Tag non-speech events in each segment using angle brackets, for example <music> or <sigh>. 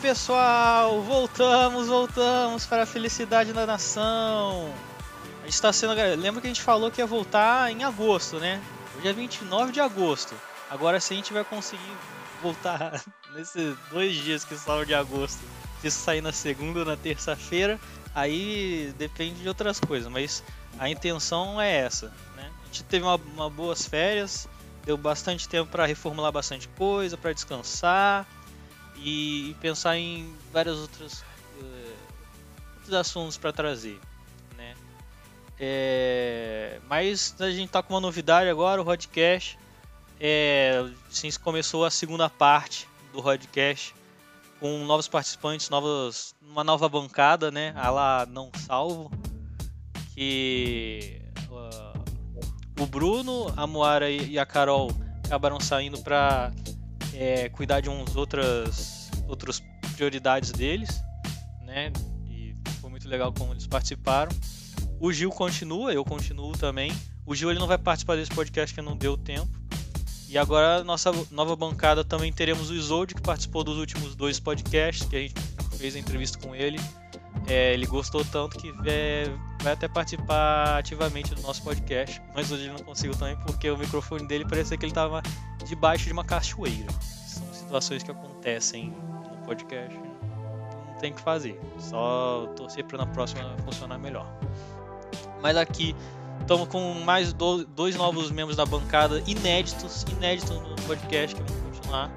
Pessoal, voltamos, voltamos para a felicidade da nação. A gente está sendo. Lembra que a gente falou que ia voltar em agosto, né? Hoje é 29 de agosto. Agora se a gente vai conseguir voltar <laughs> nesses dois dias que são de agosto, se isso sair na segunda ou na terça-feira, aí depende de outras coisas, mas a intenção é essa. Né? A gente teve uma, uma boas férias, deu bastante tempo para reformular bastante coisa, para descansar e, pensar em vários outros, uh, outros assuntos para trazer. Né? É, mas a gente está com uma novidade agora, o podcast. É, sim, começou a segunda parte do podcast com novos participantes, novos, uma nova bancada, né? A lá não salvo, que uh, o Bruno, a Moara e a Carol acabaram saindo para é, cuidar de uns outras outras prioridades deles, né? E foi muito legal como eles participaram. O Gil continua, eu continuo também. O Gil ele não vai participar desse podcast que não deu tempo. E agora nossa nova bancada também teremos o Isolde que participou dos últimos dois podcasts que a gente fez a entrevista com ele. É, ele gostou tanto que é, vai até participar ativamente do nosso podcast, mas hoje ele não conseguiu também porque o microfone dele parecia que ele estava debaixo de uma cachoeira. São situações que acontecem no podcast, não tem o que fazer, só torcer para na próxima funcionar melhor. Mas aqui estamos com mais do, dois novos membros da bancada inéditos, inéditos no podcast que vamos continuar,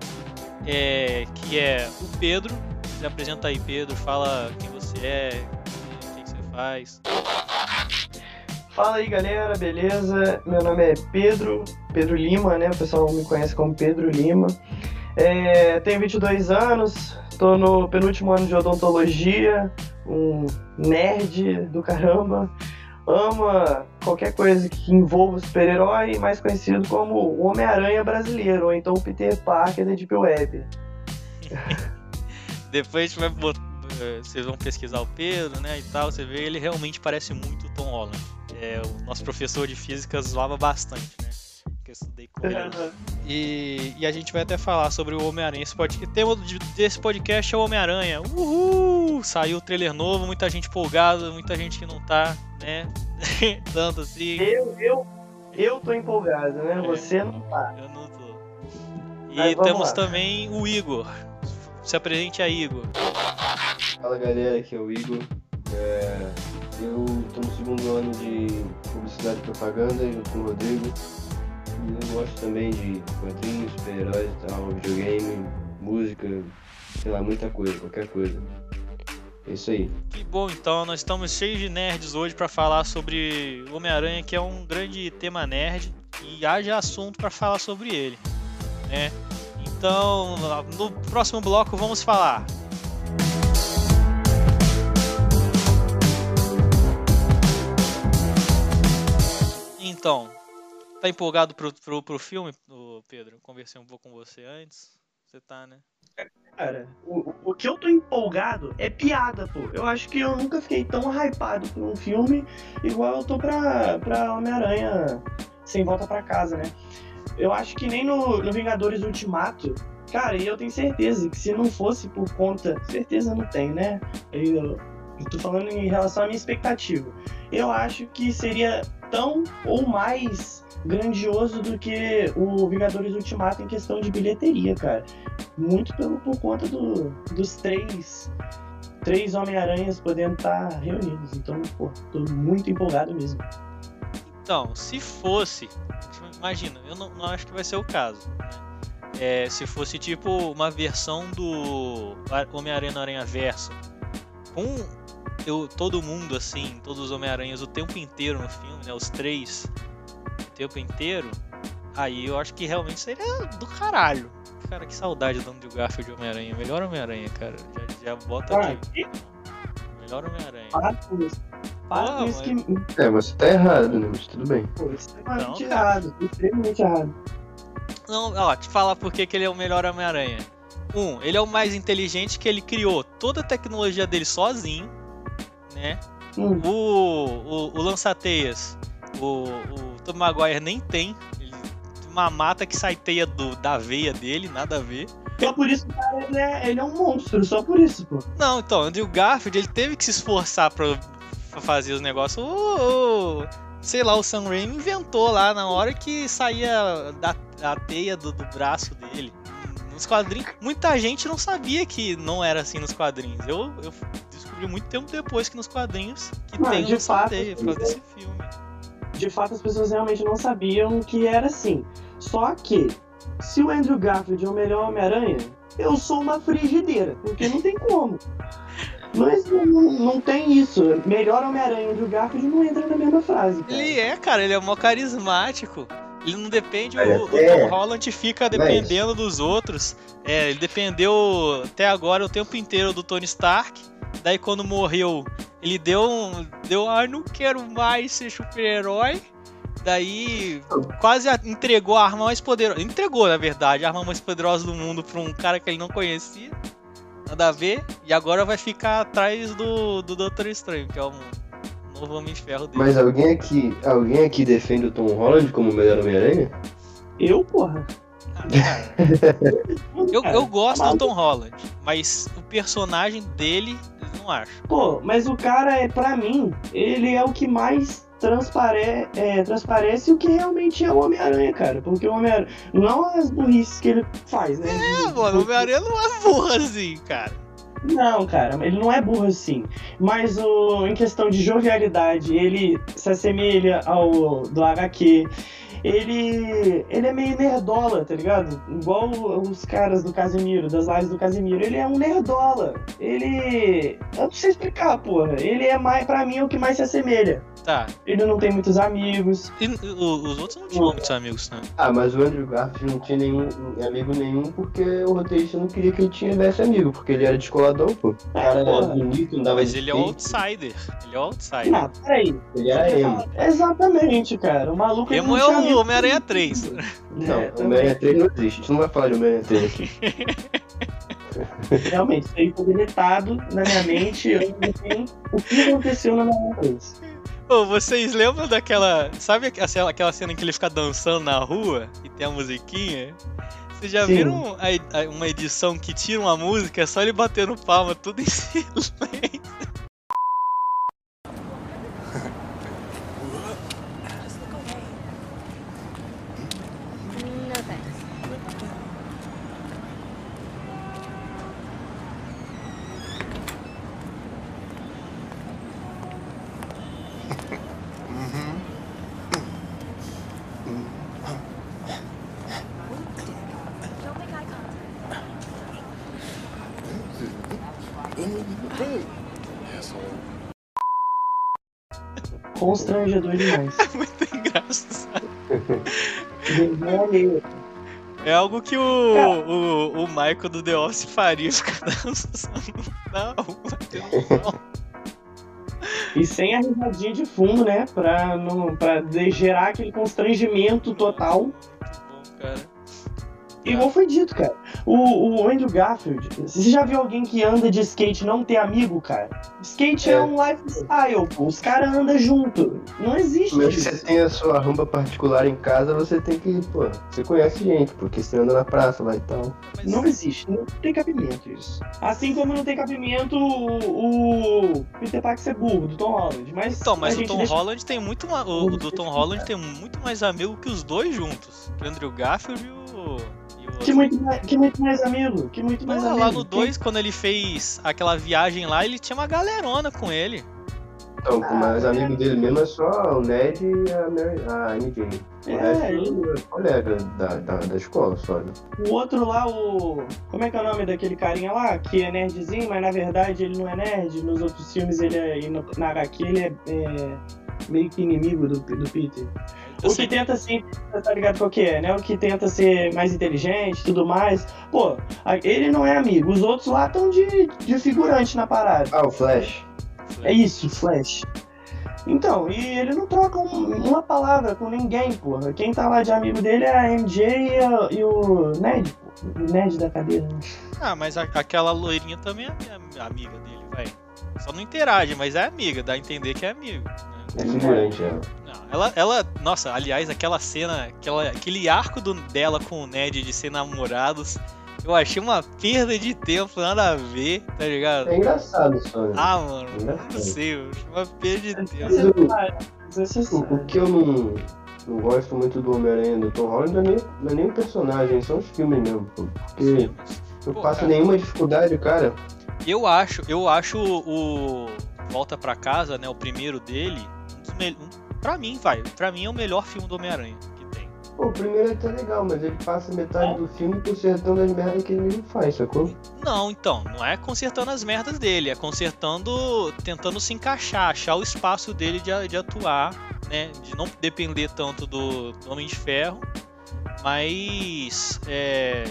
é, que é o Pedro. Se apresenta aí, Pedro, fala quem você é, faz. Fala aí galera, beleza? Meu nome é Pedro, Pedro Lima, né? O pessoal me conhece como Pedro Lima. É, tenho 22 anos, estou no penúltimo ano de odontologia, um nerd do caramba. Ama qualquer coisa que envolva o super-herói, mais conhecido como o Homem-Aranha brasileiro, ou então o Peter Parker da Deep Web. <laughs> Depois a gente vai botar, vocês vão pesquisar o Pedro, né, e tal, você vê, ele realmente parece muito o Tom Holland é, o nosso professor de física zoava bastante, né? Que eu estudei com ele. E, e a gente vai até falar sobre o Homem-Aranha. Esse podcast, o tema desse podcast é o Homem-Aranha. Uhul! Saiu o trailer novo, muita gente empolgada, muita gente que não tá, né? <laughs> Tanto assim. Eu, eu, eu tô empolgado, né? É, Você não tá. Eu não tô. E temos lá. também o Igor. Se apresente aí, Igor. Fala galera, aqui é o Igor. É, eu estou no segundo ano de publicidade e propaganda junto com o Rodrigo. E eu gosto também de quadrinhos, super-heróis e tal, videogame, música, sei lá, muita coisa, qualquer coisa. É isso aí. Que bom, então nós estamos cheios de nerds hoje para falar sobre Homem-Aranha, que é um grande tema nerd e haja assunto para falar sobre ele, né? Então, no próximo bloco vamos falar Então, tá empolgado pro, pro, pro filme, Pedro? Conversei um pouco com você antes. Você tá, né? Cara, o, o que eu tô empolgado é piada, pô. Eu acho que eu nunca fiquei tão hypado por um filme igual eu tô pra, pra Homem-Aranha sem volta pra casa, né? Eu acho que nem no, no Vingadores Ultimato, cara, e eu tenho certeza que se não fosse por conta. Certeza não tem, né? Eu, eu tô falando em relação à minha expectativa. Eu acho que seria tão ou mais grandioso do que o Vingadores Ultimato em questão de bilheteria, cara. Muito pelo, por conta do, dos três três Homem-Aranhas podendo estar reunidos. Então, pô, tô muito empolgado mesmo. Então, se fosse, imagina, eu não, não acho que vai ser o caso. Né? É, se fosse tipo uma versão do Homem-Aranha no Aranha Verso, com eu, todo mundo, assim, todos os Homem-Aranhas o tempo inteiro no filme, né? Os três o tempo inteiro, aí eu acho que realmente seria do caralho. Cara, que saudade do Andrew Garfield de Homem-Aranha. Melhor Homem-Aranha, cara. Já, já bota ah, aqui. Melhor Homem-Aranha. Para com isso. Para com isso que. É, você tá errado, né? Mas tudo bem. Pô, extremamente não, errado. Extremamente errado. Não, ó, te falar por que ele é o melhor Homem-Aranha. Um, ele é o mais inteligente que ele criou toda a tecnologia dele sozinho né? Hum. O, o, o lança-teias, o, o Tom Maguire nem tem. Ele, uma mata que sai teia do, da veia dele, nada a ver. Só por isso, cara, ele é, ele é um monstro, só por isso, pô. Não, então, Andrew Garfield, ele teve que se esforçar pra, pra fazer os negócios. O, o- sei lá, o Sam Raimi inventou lá na hora que saía da a teia do, do braço dele. Nos quadrinhos, muita gente não sabia que não era assim nos quadrinhos. Eu, eu descobri muito tempo depois que nos quadrinhos que Não, tem de o Sam fato, por causa desse filme. De fato, as pessoas realmente não sabiam que era assim. Só que, se o Andrew Garfield é o melhor Homem-Aranha, eu sou uma frigideira, porque não tem como. Mas não, não, tem isso. Melhor Homem-Aranha e Andrew Garfield não entra na mesma frase. Cara. Ele é, cara, ele é mó carismático. Ele não depende, Olha, o, o Tom Holland fica dependendo dos outros. É, ele dependeu até agora o tempo inteiro do Tony Stark. Daí quando morreu, ele deu um. Deu, ah, não quero mais ser super-herói. Daí quase entregou a arma mais poderosa. Entregou, na verdade, a arma mais poderosa do mundo pra um cara que ele não conhecia. Nada a ver. E agora vai ficar atrás do, do Doutor Estranho, que é o novo Homem de Ferro dele. Mas alguém aqui, alguém aqui defende o Tom Holland como o melhor Homem-Aranha? Eu, porra. Ah, <laughs> eu, eu gosto do Tom Holland, mas o personagem dele, não acho. Pô, mas o cara, é pra mim, ele é o que mais transpare... é, transparece o que realmente é o Homem-Aranha, cara. Porque o Homem-Aranha. Não as burrices que ele faz, né? É, mano, o Homem-Aranha não é burro assim, cara. Não, cara, ele não é burro assim. Mas o, em questão de jovialidade, ele se assemelha ao do HQ. Ele, ele é meio nerdola, tá ligado? Igual os caras do Casimiro, das lives do Casimiro. Ele é um nerdola. Ele. Eu não sei explicar, porra. Ele é mais, pra mim, é o que mais se assemelha. Tá. Ele não tem muitos amigos. E o- os outros não tinham muitos amigos, né? Ah, mas o Andrew Garfield não tinha nenhum amigo nenhum porque o roteirista não queria que ele tivesse amigo, porque ele era descoladão, pô. O cara era bonito, não dava Mas ele é skate, outsider. Ele é o outsider. Ah, peraí. Ele era emo. Exatamente, cara. O maluco ele Emo não é tinha o. Homem-Aranha <laughs> 3. Não, É, Homem-Aranha 3 não existe. A gente não vai falar de Homem-Aranha 3 aqui. <laughs> Realmente, isso aí foi deletado na minha mente. Eu não sei o que aconteceu na minha mente. Ô, vocês lembram daquela. Sabe aquela aquela cena em que ele fica dançando na rua e tem a musiquinha? Vocês já Sim. viram a- a- uma edição que tira uma música, é só ele batendo palma, tudo em <laughs> silêncio? Constrangedor demais. Muito engraçado. É algo que o, o, o Michael do The Office faria, ficar dançando na rua. E sem a risadinha de fundo, né? Pra, não, pra gerar aquele constrangimento total. Bom, cara. Igual foi dito, cara. O, o Andrew Garfield, você já viu alguém que anda de skate e não ter amigo, cara? Skate é, É. um lifestyle, pô. Os caras andam junto. Não existe Mas se isso. você tem a sua rampa particular em casa, você tem que, pô, você conhece gente, porque você anda na praça lá e tal. Mas, Não existe, não tem cabimento isso. Assim como não tem cabimento o, o Peter Parker ser burro, do Tom Holland. Mas, Então, mas o Tom deixa- Holland tem muito mais. O, o do Tom Holland tem muito mais amigo que os dois juntos. Que o Andrew Garfield e o. Que muito, mais, que muito mais amigo, que muito mais Ah, amigo. lá no 2, quando ele fez aquela viagem lá, ele tinha uma galerona com ele. Então, Ah, mas é. amigo dele mesmo é só o Ned e a, Mary, a MJ. O É, resto ele- é colega da, da, da escola só, né? O outro lá, o. Como é que é o nome daquele carinha lá? Que é nerdzinho, mas na verdade ele não é nerd. Nos outros filmes ele é. e no- Na HQ ele é, é meio que inimigo do, do Peter. Eu O sei que tenta ser, tá ligado qual que é, né? O que tenta ser mais inteligente e tudo mais. Pô, ele não é amigo. Os outros lá estão de, de figurante na parada. Ah, o Flash. É isso, Flash. Então, e ele não troca um- uma palavra com ninguém, porra. Quem tá lá de amigo dele é a MJ e, a- e o Ned, pô. O Ned da cadeira. né? Ah, mas a- aquela loirinha também é minha amiga dele, vai. Só não interage, mas é amiga, dá a entender que é amigo. né? É figurante, ela. Não, ela, ela, nossa, aliás, aquela cena, aquela, aquele arco do, dela com o Ned de ser namorados, Eu achei uma perda de tempo, nada a ver, tá ligado? É engraçado só, né? Ah, mano, Engraçado. não sei, eu achei uma perda de tempo. O, Desnecessário. o que eu não, não gosto muito do Homem-Aranha do Tom Holland não é, nem, não é nem o personagem, são os filmes mesmo, pô. Porque eu Pô, passo cara. nenhuma dificuldade, cara. Eu acho, eu acho o Volta pra Casa, né, o primeiro dele, um dos me... um, pra mim, vai, pra mim é o melhor filme do Homem-Aranha que tem. Pô, o primeiro é até legal, mas ele passa metade do filme consertando as merdas que ele mesmo faz, sacou? Não, então, não é consertando as merdas dele, é consertando, tentando se encaixar, achar o espaço dele de, de atuar, né, de não depender tanto do, do Homem de Ferro, mas é,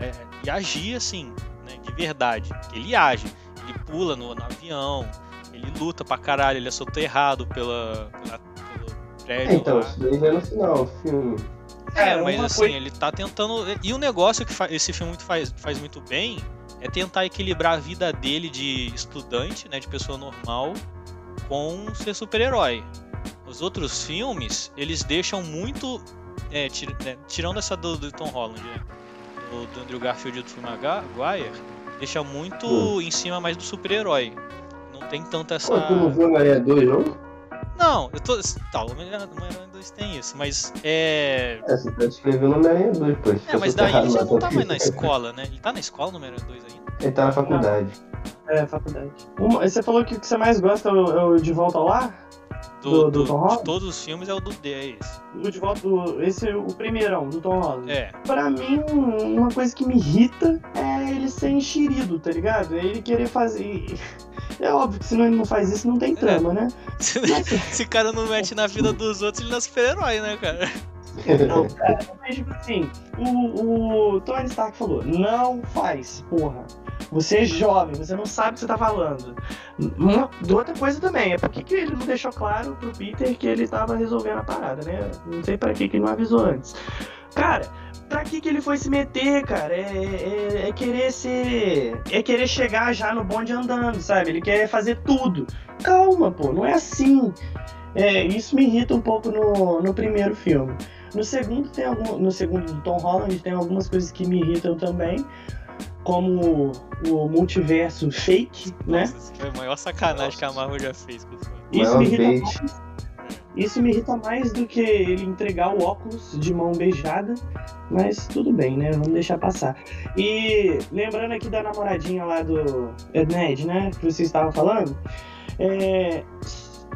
é, e agir assim, né, de verdade, ele age, ele pula no, no avião, ele luta pra caralho, ele é soterrado pela, pela, prédio É, então, lá. isso daí já é no final filme. É, Cara, mas assim, coisa- ele tá tentando. E o negócio que esse filme muito faz, faz muito bem é tentar equilibrar a vida dele de estudante, né, de pessoa normal, com ser super-herói. Os outros filmes, eles deixam muito. é, tir- né, tirando essa do, do Tom Holland, né? Do, do Andrew Garfield e do Tom Maguire, deixa muito Hum. em cima mais do super-herói. Não tem tanto essa. Pô, tu não viu Homem-Aranha 2, não? Não, eu tô. Tá, o Homem-Aranha 2 tem isso, mas é. É, você tá descrevendo Homem-Aranha 2, pô. É, mas daí ele já não tá mais na escola, né? Ele tá na escola no Homem-Aranha 2 ainda? Ele tá na faculdade. É, faculdade. Uma- você falou que o que você mais gosta é o, é o De Volta ao Lar? Do, Do- do do- Tom Holland? de todos os filmes é o do D, é esse. O De Volta, o, esse é o primeirão, do Tom Holland. É. Pra mim, uma coisa que me irrita é ele ser enxerido, tá ligado? É ele querer fazer... É óbvio que se não, ele não faz isso, não tem trama, né? Se esse cara não mete na vida dos outros, ele não é super-herói, né, cara? não, cara, mas tipo assim, o, o Tony Stark falou, não faz, porra. Você é jovem, você não sabe o que você tá falando. Uma, outra coisa também, é por que que ele não deixou claro pro Peter que ele tava resolvendo a parada, né? Não sei pra que que ele não avisou antes. Cara, pra que que ele foi se meter, cara? É, é- é querer ser. É querer chegar já no bonde andando, sabe? Ele quer fazer tudo. Calma, pô, não é assim. É, isso me irrita um pouco no, no primeiro filme. No segundo tem algum, no segundo do Tom Holland tem algumas coisas que me irritam também, como o multiverso fake, né? Nossa, isso foi a maior sacanagem que a Marvel já fez com. Isso Maior me irrita. Isso me irrita mais do que ele entregar o óculos de mão beijada, mas tudo bem, né? Vamos deixar passar. E lembrando aqui da namoradinha lá do Ned, né? Que vocês estavam falando, é,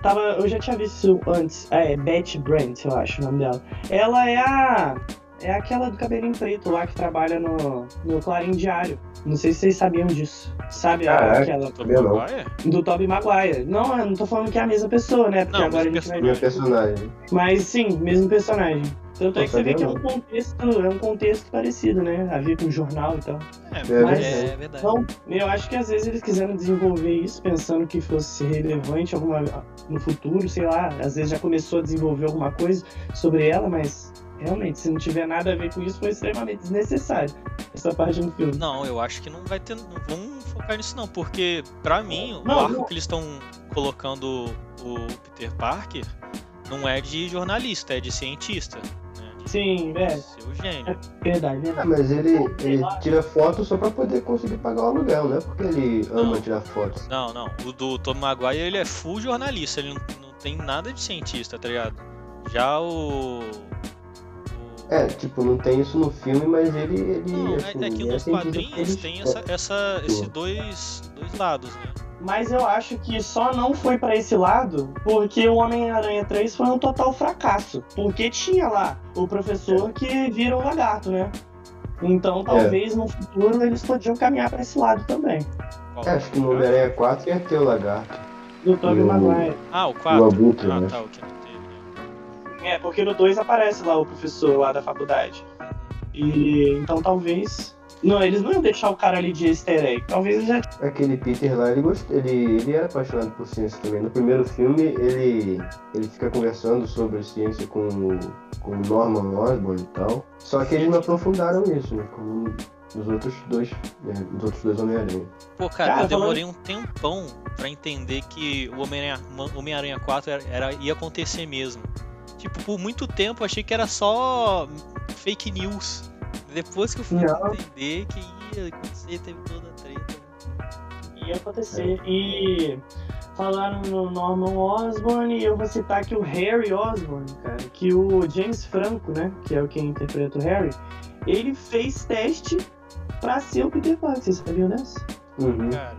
tava, eu já tinha visto antes. É, Betty Brant, eu acho o nome dela. Ela é a. É aquela do cabelinho preto lá que trabalha no, no Clarim Diário. Não sei se vocês sabiam disso. Sabe a- Caraca. aquela Meu não. Maguire? do Tobey Maguire. Não, eu não tô falando que é a mesma pessoa, né? Porque Não, agora a mesmo gente vai Meu personagem. Mas sim, mesmo personagem. Tanto é que você vê que é um contexto, é um contexto parecido, né? A ver com jornal e tal. É, É Mas- é verdade. Então, eu acho que às vezes eles quiseram desenvolver isso pensando que fosse relevante alguma, no futuro, sei lá. Às vezes já começou a desenvolver alguma coisa sobre ela, mas realmente, se não tiver nada a ver com isso, foi extremamente desnecessário essa parte do filme. Não, eu acho que não vai ter. Não vamos focar nisso não, porque pra mim, Não, o arco não. que eles estão colocando o Peter Parker não é de jornalista, é de cientista. Né? De Sim, é, ser o gênio. verdade, Ah, verdade. mas ele, ele tira foto só pra poder conseguir pagar o aluguel, não é porque ele ama Não. tirar fotos. Não, não. O do Tom Maguire ele é full jornalista, ele não, não tem nada de cientista, tá ligado? Já o. o- É, tipo, não tem isso no filme, mas ele. ele Não, é, assim, é que ele nos cientista quadrinhos ele- tem essa, essa, esses dois, dois lados, né? Mas eu acho que só não foi pra esse lado porque o Homem-Aranha 3 foi um total fracasso. Porque tinha lá o professor que vira o lagarto, né? Então talvez no futuro eles podiam caminhar pra esse lado também. É, acho que no Homem-Aranha 4 ia ter o lagarto. Do Tobey o- Maguire. Ah, o O 4. Abutre, Ah, né? tá, o É, porque no 2 aparece lá o professor lá da faculdade. E então talvez. Não, eles não iam deixar o cara ali de easter egg. Talvez eles já. Aquele Peter lá, ele, gost... ele, ele era apaixonado por ciência também. No primeiro filme, ele, ele fica conversando sobre ciência com, o- com o Norman Osborn e tal. Só que eles não aprofundaram isso, né? Como nos outros dois, né? Nos outros dois Homem-Aranha. Pô, cara, Cara, eu demorei um tempão pra entender que o Homem-Aranha Homem-Aranha 4 era, era- ia acontecer mesmo. Tipo, por muito tempo eu achei que era só fake news. Depois que eu fui Não. entender que ia acontecer, teve toda a treta. ia acontecer. E falaram no Norman Osborn e eu vou citar aqui o Harry Osborn, cara, que o James Franco, né, que é o quem interpreta o Harry, ele fez teste pra ser o Peter Parker, vocês sabiam dessa? Uhum. Cara.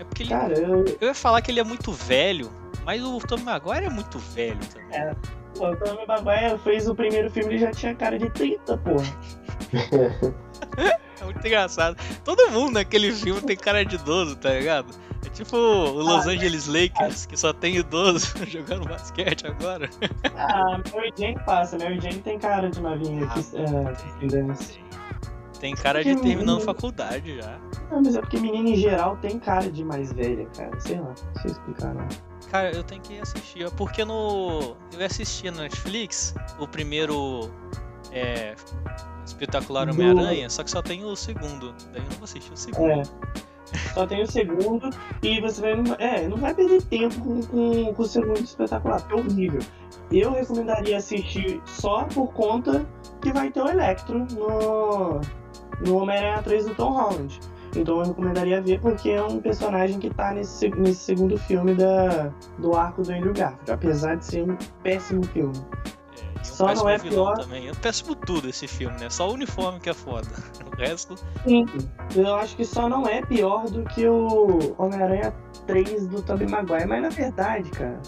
É porque ele. Cara, eu, Eu ia falar que ele é muito velho, mas o Tom Maguire é muito velho também. É. pô, o Tobey Maguire fez o primeiro filme, ele já tinha cara de 30, porra. É muito engraçado. Todo mundo naquele filme tem cara de idoso, tá ligado? É tipo o Los Ah, Angeles Lakers, que só tem idoso <laughs> jogando basquete agora. Ah, Mary Jane passa, Mary Jane tem cara de novinha Ah, que, é, tem. Tem cara de terminando faculdade já. Não, mas é porque menina em geral tem cara de mais velha, cara. Sei lá, não sei explicar não. Cara, eu tenho que assistir, ó, porque no. Eu assisti na Netflix o primeiro. É. Espetacular Do- Homem-Aranha, só que só tem o segundo. Daí eu não vou assistir o segundo. É. Só tem o segundo e você vai. É, não vai perder tempo com, com, com o segundo espetacular, porque é horrível. Eu recomendaria assistir só por conta que vai ter o Electro no, no Homem-Aranha 3 do Tom Holland. Então eu recomendaria ver porque é um personagem que tá nesse, nesse segundo filme da, do arco do Andrew Garfield, apesar de ser um péssimo filme. É, um Só não é pior- também. É péssimo tudo esse filme, né? Só o uniforme que é foda. <laughs> O resto. Sim, eu acho que só não é pior do que o Homem-Aranha 3 do Tobey Maguire, mas na verdade, cara.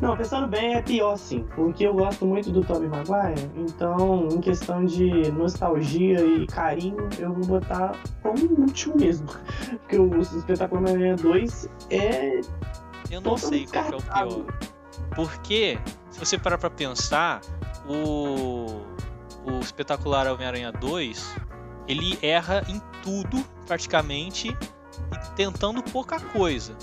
Não, pensando bem, é pior sim, porque eu gosto muito do Tobey Maguire, então, em questão de nostalgia e carinho, eu vou botar como último mesmo. <laughs> Porque o Espetáculo Homem-Aranha 2 é. Eu não sei qual que é o pior. Porque, se você parar pra pensar, o. O espetacular Homem-Aranha 2, ele erra em tudo, praticamente, e tentando pouca coisa?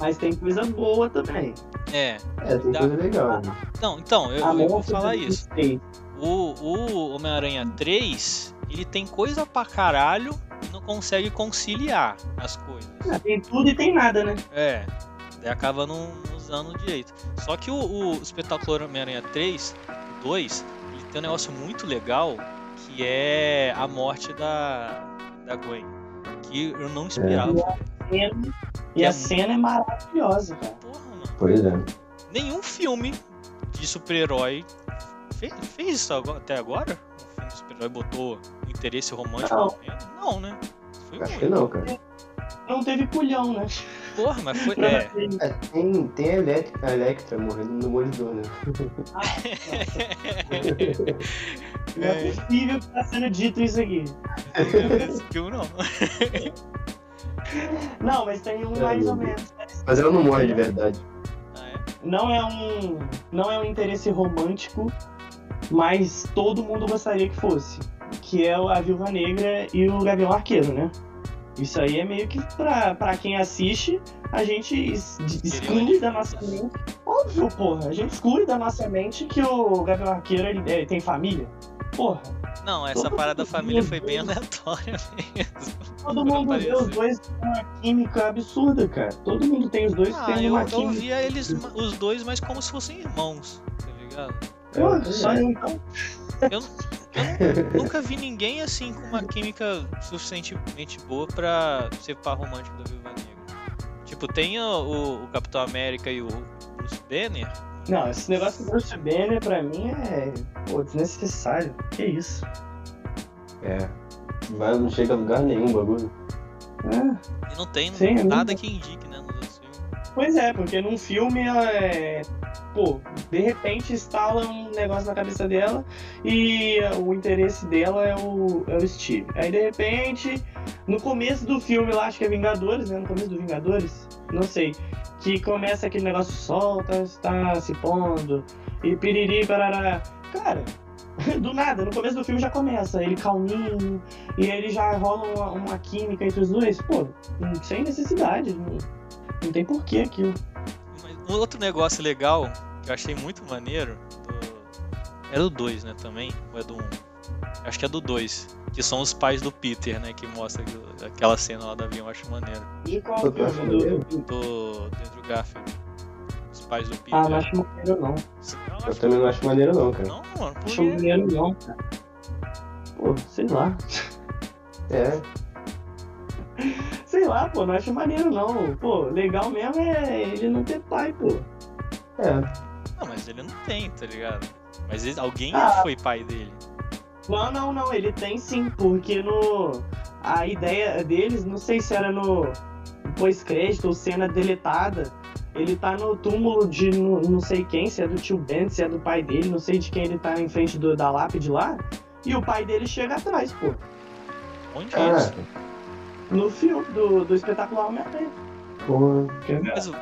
Mas tem coisa boa também. É. É, tem Dá- coisa legal. né? Não, então, eu, eu vou falar isso. Steve. O, o Homem-Aranha 3, ele tem coisa pra caralho e não consegue conciliar as coisas. Ah, Tem tudo e tem nada, né? É, daí acaba não usando direito. Só que o, o Espetacular Homem-Aranha 3, o 2, ele tem um negócio muito legal que é a morte da, da Gwen. Que eu não esperava. Cena- E é a cena é maravilhosa, cara. Porra, mano. Pois é. Nenhum filme de super-herói fez, fez isso até agora? Um filme de super-herói botou interesse romântico Não. Não, né? Foi Acho que não, cara. Não teve culhão, né? Porra, mas foi. É, É, tem, tem a, Elec- a Electra morrendo no Demolidor, né? Não é possível que tá sendo dito isso aqui. <laughs> não não. <laughs> <laughs> Não, mas tem um É, mais ou menos. Mas ela não morre de verdade. Ah, é? Não é um. Não é um interesse romântico, mas todo mundo gostaria que fosse. Que é a Viúva Negra e o Gavião Arqueiro, né? Isso aí é meio que pra, pra quem assiste, a gente exclui da nossa mente. Óbvio, porra. A gente exclui da nossa mente que o Gavião Arqueiro ele, é, tem família. Porra. Não, essa Todo parada da família foi bem aleatória <laughs> mesmo. Todo mundo vê os dois com uma química absurda, cara. Todo mundo tem os dois Ah, eu, uma eu química. via eles, os dois, mas como se fossem irmãos, tá ligado? Pô, só eu então. Eu nunca vi ninguém assim com uma química suficientemente boa pra ser par romântico da Viúva Negra. Tipo, tem o, o- o Capitão América e o Bruce Banner. Não, esse negócio do Bruce Banner pra mim é pô, desnecessário. Que isso? É. Mas não chega a lugar nenhum o bagulho. É, E não tem Sim, é nada que indique, né, nos outros filmes. pois é, porque num filme ela é. Pô, de repente instala um negócio na cabeça dela e o interesse dela é o, é o Steve. Aí de repente, no começo do filme lá, acho que é Vingadores, né? No começo do Vingadores, não sei. Que começa aquele negócio solta, está se pondo, e piriri, parará. Cara, <laughs> do nada, no começo do filme já começa, ele calminho, e ele já rola uma, uma química entre os dois. Pô, hum, sem necessidade, não, não tem porquê aquilo. Um outro negócio legal que eu achei muito maneiro. Do... É do 2, né? Também? Ou é do 1? Um? Acho que é do 2. Que são os pais do Peter, né? Que mostra aquela cena lá do avião, eu acho maneiro. E qual tu acha filme? maneiro? Do... Do Andrew Garfield. Os pais do Peter. Ah, não acho maneiro não. Eu Eu também não acho maneiro não, cara. Não, mano, por Acho maneiro não, cara. pô, sei lá. <laughs> É, Sei lá, pô, não acho maneiro não. Pô, legal mesmo é ele não ter pai, pô. é. Não, mas ele não tem, tá ligado? Mas ele- alguém Ah. foi pai dele. Não, não, não, ele tem sim, porque no. A ideia deles, não sei se era no pós-crédito ou cena deletada. Ele tá no túmulo de não, não sei quem, se é do tio Ben, se é do pai dele, não sei de quem ele tá em frente do- da lápide lá. E o pai dele chega atrás, pô. Onde é isso? Caraca. No filme do, do espetacular Homem-Aranha. Quer ver? Mas o,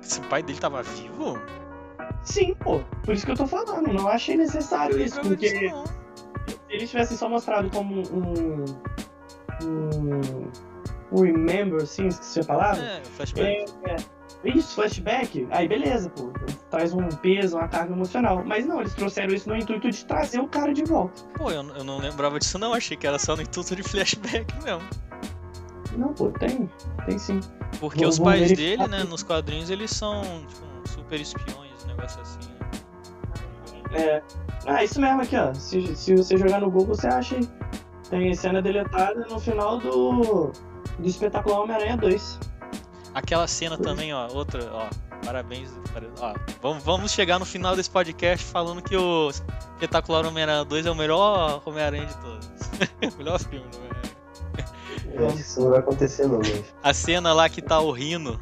se o pai dele tava vivo? Sim, pô. Por isso que eu tô falando. Não achei necessário isso, porque. Se eles tivessem só mostrado como um. Um. Um remember, assim, esqueci a palavra. É, flashback. É, isso, flashback, aí beleza, pô. Traz um peso, uma carga emocional. Mas não, eles trouxeram isso no intuito de trazer o cara de volta. Pô, eu, eu não lembrava disso não, achei que era só no intuito de flashback mesmo. Não, pô, tem. Tem sim. Porque Vou- os vou pais dele, né, nos quadrinhos, eles são tipo, super espiões, um negócio assim. né? É. Ah, isso mesmo aqui, ó. Se, se você jogar no Google, você acha. Tem cena deletada no final do. Do espetacular Homem-Aranha 2. Aquela cena também, ó, outra, ó, parabéns. para- Ó, vamos, vamos chegar no final desse podcast falando que o Espetacular Homem-Aranha 2 é o melhor Homem-Aranha de todos. <laughs> o melhor filme do Homem-Aranha. Que isso não vai acontecer não. A cena lá que tá o Rino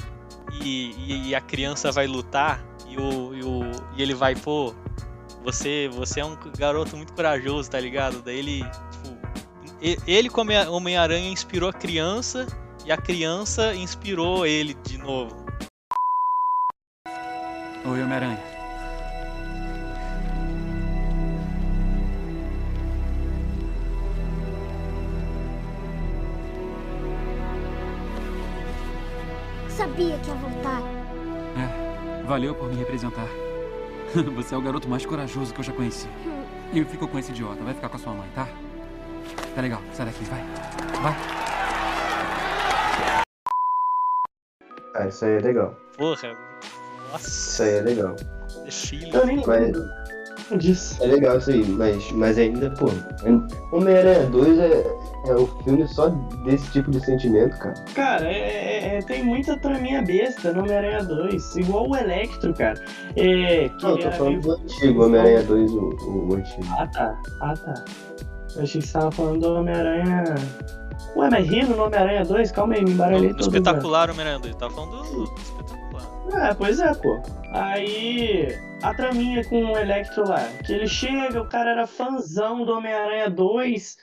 e, e, e a criança vai lutar e, o, e, o, e ele vai, pô, você, você é um garoto muito corajoso, tá ligado? Daí ele, tipo, e- ele como Homem- Homem-Aranha inspirou a criança e a criança inspirou ele de novo. Oi, Homem-Aranha. Sabia que ia voltar. Valeu por me representar. <laughs> Você é o garoto mais corajoso que eu já conheci. E eu fico com esse idiota. Vai ficar com a sua mãe, tá? Tá legal. Sai daqui, vai. Vai. Ah, isso aí é legal. Porra, Isso nossa, aí é legal. filho. Eu nem lembro disso. É legal isso aí, mas, mas ainda, pô. Homem-Aranha 2 é, é o filme só desse tipo de sentimento, cara. Cara, é, é- é- tem muita traminha besta no Homem-Aranha 2. Igual o Electro, cara. É, que Não, eu tô era falando do antigo, Homem-Aranha 2, o, o antigo. Ah, tá. Ah, tá. Eu achei que você tava falando do Homem-Aranha. Ué, mas rindo no Homem-Aranha 2? Calma aí, me embaralhei todo. espetacular Homem-Aranha 2, tava falando do, do espetacular. É, pois é, pô. Aí, a traminha com o Electro lá, que ele chega, o cara era fãzão do Homem-Aranha 2.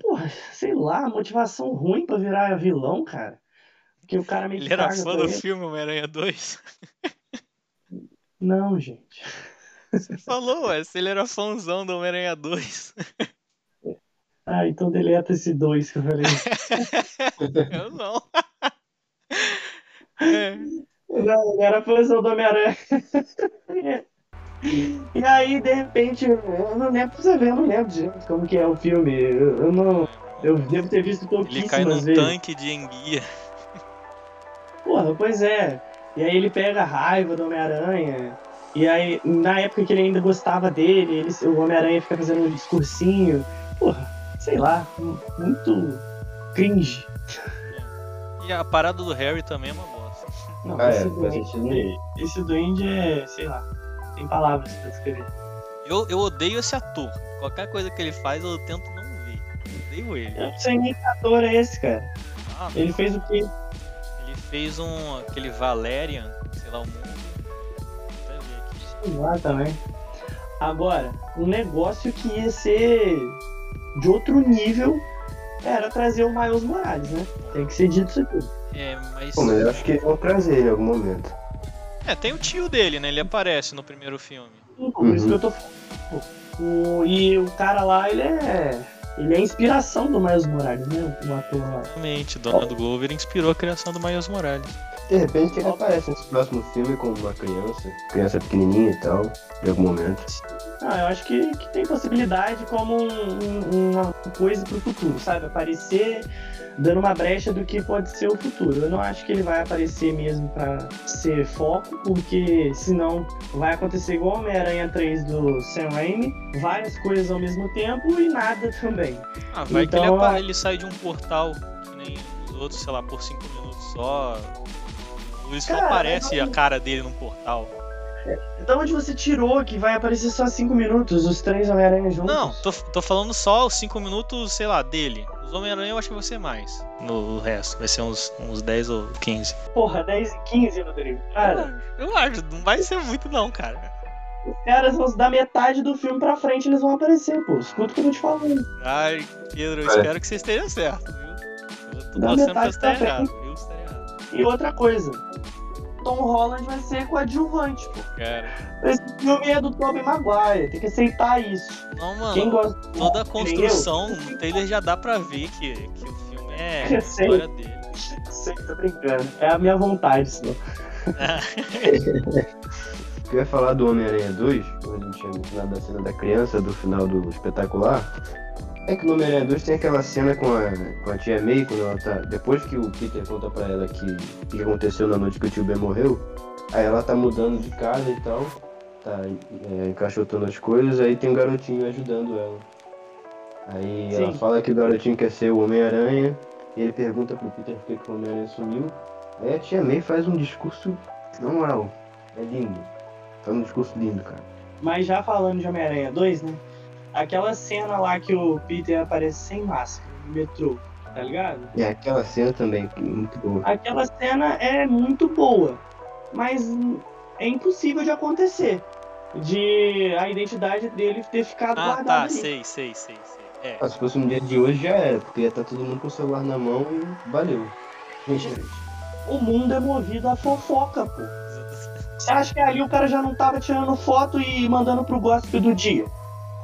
Porra, sei lá, motivação ruim pra virar vilão, cara. Que o cara meio Ele era fã do ele. filme Homem-Aranha 2. Não, gente. Você falou, ué, se ele era fãzão do Homem-Aranha 2. Ah, então deleta esse 2 que eu falei. <laughs> Eu não. É. Não, ele era fãzão do Homem-Aranha. <laughs> E aí, de repente, eu não lembro pra você ver, eu não lembro de como que é o filme. Eu, eu não. Eu devo ter visto Ele cai num pouquíssimas vezes. tanque de enguia. Porra, pois é. E aí ele pega a raiva do Homem-Aranha. E aí, na época que ele ainda gostava dele, ele, o Homem-Aranha fica fazendo um discursinho. Porra, sei lá, mu- muito cringe. <laughs> E a parada do Harry também é uma bosta. Não, Ah, é, esse, faz duende, esse duende é, sei lá, tem palavras pra descrever. Eu, eu odeio esse ator. Qualquer coisa que ele faz, eu tento não ver. Eu odeio ele. Eu não sei nem que ator é esse, cara. Ah, Ele fez o quê? ele fez um. aquele Valerian, sei lá o mundo. Sei lá também. Agora, um negócio que ia ser de outro nível era trazer o Miles Morales, né? Tem que ser dito isso aqui. É, mas. Pô, mas eu acho que eles vão trazer ele em algum momento. É, tem o tio dele, né? Ele aparece no primeiro filme. Por isso Uhum. que eu tô falando. O, e o cara lá, ele é. Ele é a inspiração do Miles Morales, né? O ator lá. Realmente, Donald Glover inspirou a criação do Miles Morales. De repente ele aparece nesse próximo filme como uma criança, criança pequenininha e tal, em algum momento. Ah, eu acho que, que tem possibilidade como um- um- uma coisa pro futuro, sabe? Aparecer dando uma brecha do que pode ser o futuro. Eu não acho que ele vai aparecer mesmo pra ser foco, porque senão vai acontecer igual Homem-Aranha 3 do Sam Raimi, várias coisas ao mesmo tempo e nada também. Ah, vai que ele, Então, a- ele sai de um portal que nem os outros, sei lá, por 5 minutos só. O Luiz só aparece não- a cara dele num portal. Então onde você tirou que vai aparecer só 5 minutos, os três Homem-Aranha juntos? Não, tô, tô falando só os 5 minutos, sei lá, dele. Os Homem-Aranha eu acho que vai ser mais. No resto, vai ser uns, uns 10 ou 15. Porra, 10 e 15, Rodrigo. Cara, Eu acho, não vai ser muito não, cara. os caras vão dar metade do filme pra frente eles vão aparecer, pô. Escuta o que eu tô te falando. Ai, Pedro, eu É. espero que você esteja certo, viu? Eu tô pra metade pra errado, viu? Tá errado. E outra coisa, Tom Holland vai ser coadjuvante, pô. Cara. Esse filme é do Tobey Maguire, tem que aceitar isso. Não, mano. Quem gosta Toda a construção, no trailer já dá pra ver que, que o filme é a história dele. sei tô brincando. É a minha vontade, senão. O <laughs> que eu ia falar do Homem-Aranha 2, quando a gente tinha mencionado da cena da criança do final do espetacular, é que no Homem-Aranha 2 tem aquela cena com a, com a tia May, quando ela tá. Depois que o Peter conta pra ela que o que aconteceu na noite que o tio Ben morreu, aí ela tá mudando de casa e tal, tá é, encaixotando as coisas, aí tem um garotinho ajudando ela. Aí ela Sim. fala que o garotinho quer ser o Homem-Aranha, e ele pergunta pro Peter por que que o Homem-Aranha sumiu. Aí a tia May faz um discurso, na moral, é lindo. Faz um discurso lindo, cara. Mas já falando de Homem-Aranha 2, né? Aquela cena lá que o Peter aparece sem máscara no metrô, tá ligado? E aquela cena também, muito boa. Aquela cena é muito boa, mas é impossível de acontecer. De a identidade dele ter ficado Ah, guardada tá, ali. sei, sei, sei, sei. É. Ah, se fosse no dia de hoje já era, porque ia estar todo mundo com o celular na mão e valeu. Gente, o mundo é movido a fofoca, pô. Você acha que ali o cara já não tava tirando foto e mandando pro gossip do dia?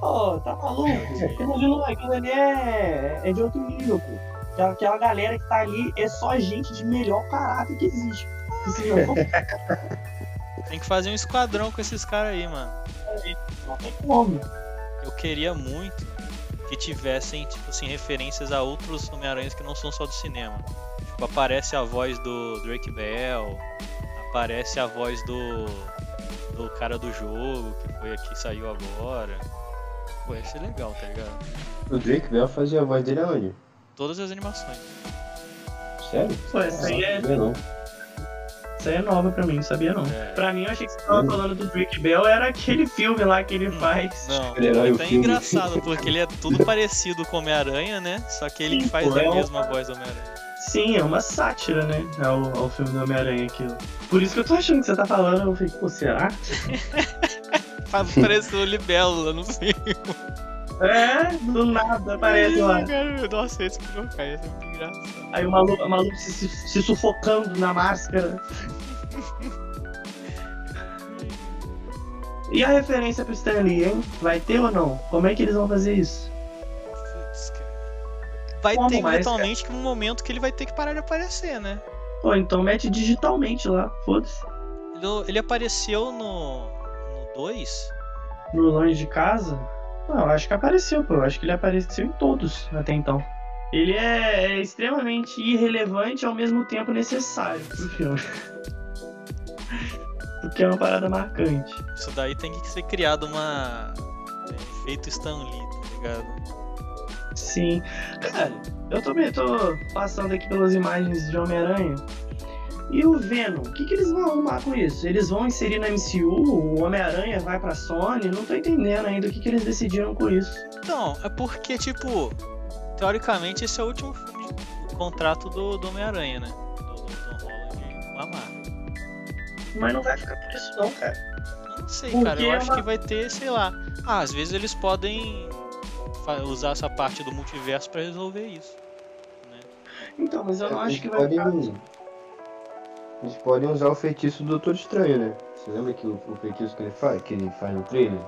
Pô, tá maluco? Ali, não- aquilo ali é, é de outro nível, pô. Aquela, aquela galera que tá ali é só gente de melhor caráter que existe. <laughs> Tem que fazer um esquadrão com esses caras aí, mano. não tem como. Eu queria muito que tivessem, tipo assim, referências a outros Homem-Aranhas que não são só do cinema. Tipo, aparece a voz do Drake Bell, aparece a voz do. do cara do jogo, que foi aqui saiu agora. Pô, ia ser legal, tá ligado? O Drake Bell fazia a voz dele aonde? Todas as animações. Sério? Pô, essa aí é, Não sabia, não. essa aí é nova pra mim, não sabia não. É. Pra mim, eu achei que você tava falando do Drake Bell, era aquele filme lá que ele faz. Não, <laughs> Super-herói, é o até filme. engraçado, porque ele é tudo <laughs> parecido com o Homem-Aranha, né? Só que ele que Sim, faz pô, é a um- mesma voz do Homem-Aranha. Sim, é uma sátira, né? Ao, ao filme do Homem-Aranha aquilo. Por isso que eu tô achando que você tá falando, eu falei, pô, será? <laughs> Faz o Libélula no filme. É, do nada aparece lá. Cara, Nossa, esse podia cair, isso é muito engraçado. Aí o maluco, o maluco se, se- se sufocando na máscara. E a referência pro Stan Lee, hein? Vai ter ou não? Como é que eles vão fazer isso? Putz, cara. Vai Como ter mais, eventualmente um momento que ele vai ter que parar de aparecer, né? Pô, então mete digitalmente lá, foda-se. Ele, ele apareceu no. No 2? No longe de casa? Não, eu acho que apareceu, pô. Acho que ele apareceu em todos até então. Ele é, é extremamente irrelevante e ao mesmo tempo necessário pro filme. <laughs> Porque é uma parada marcante. Isso daí tem que ser criado uma. É, efeito Stan Lee, tá ligado? Sim. Cara, eu também tô passando aqui pelas imagens de Homem-Aranha. E o Venom, o que, que eles vão arrumar com isso? Eles vão inserir na MCU? O Homem-Aranha vai pra Sony? Não tô entendendo ainda o que, que eles decidiram com isso. Então, é porque, tipo. Teoricamente, esse é o último filme de contrato do, do Homem-Aranha, né? Do, do Tom Holland com a Marvel. Mas não vai ficar por isso não, cara. Eu não sei, Porque cara. Eu é acho uma- que vai ter, sei lá. Ah, às vezes eles podem usar essa parte do multiverso pra resolver isso. Né? Então, mas eu não acho eles que vai ficar... Eles podem usar o feitiço do Doutor Estranho, né? Você lembra que o, o feitiço que ele faz, que ele faz no trailer?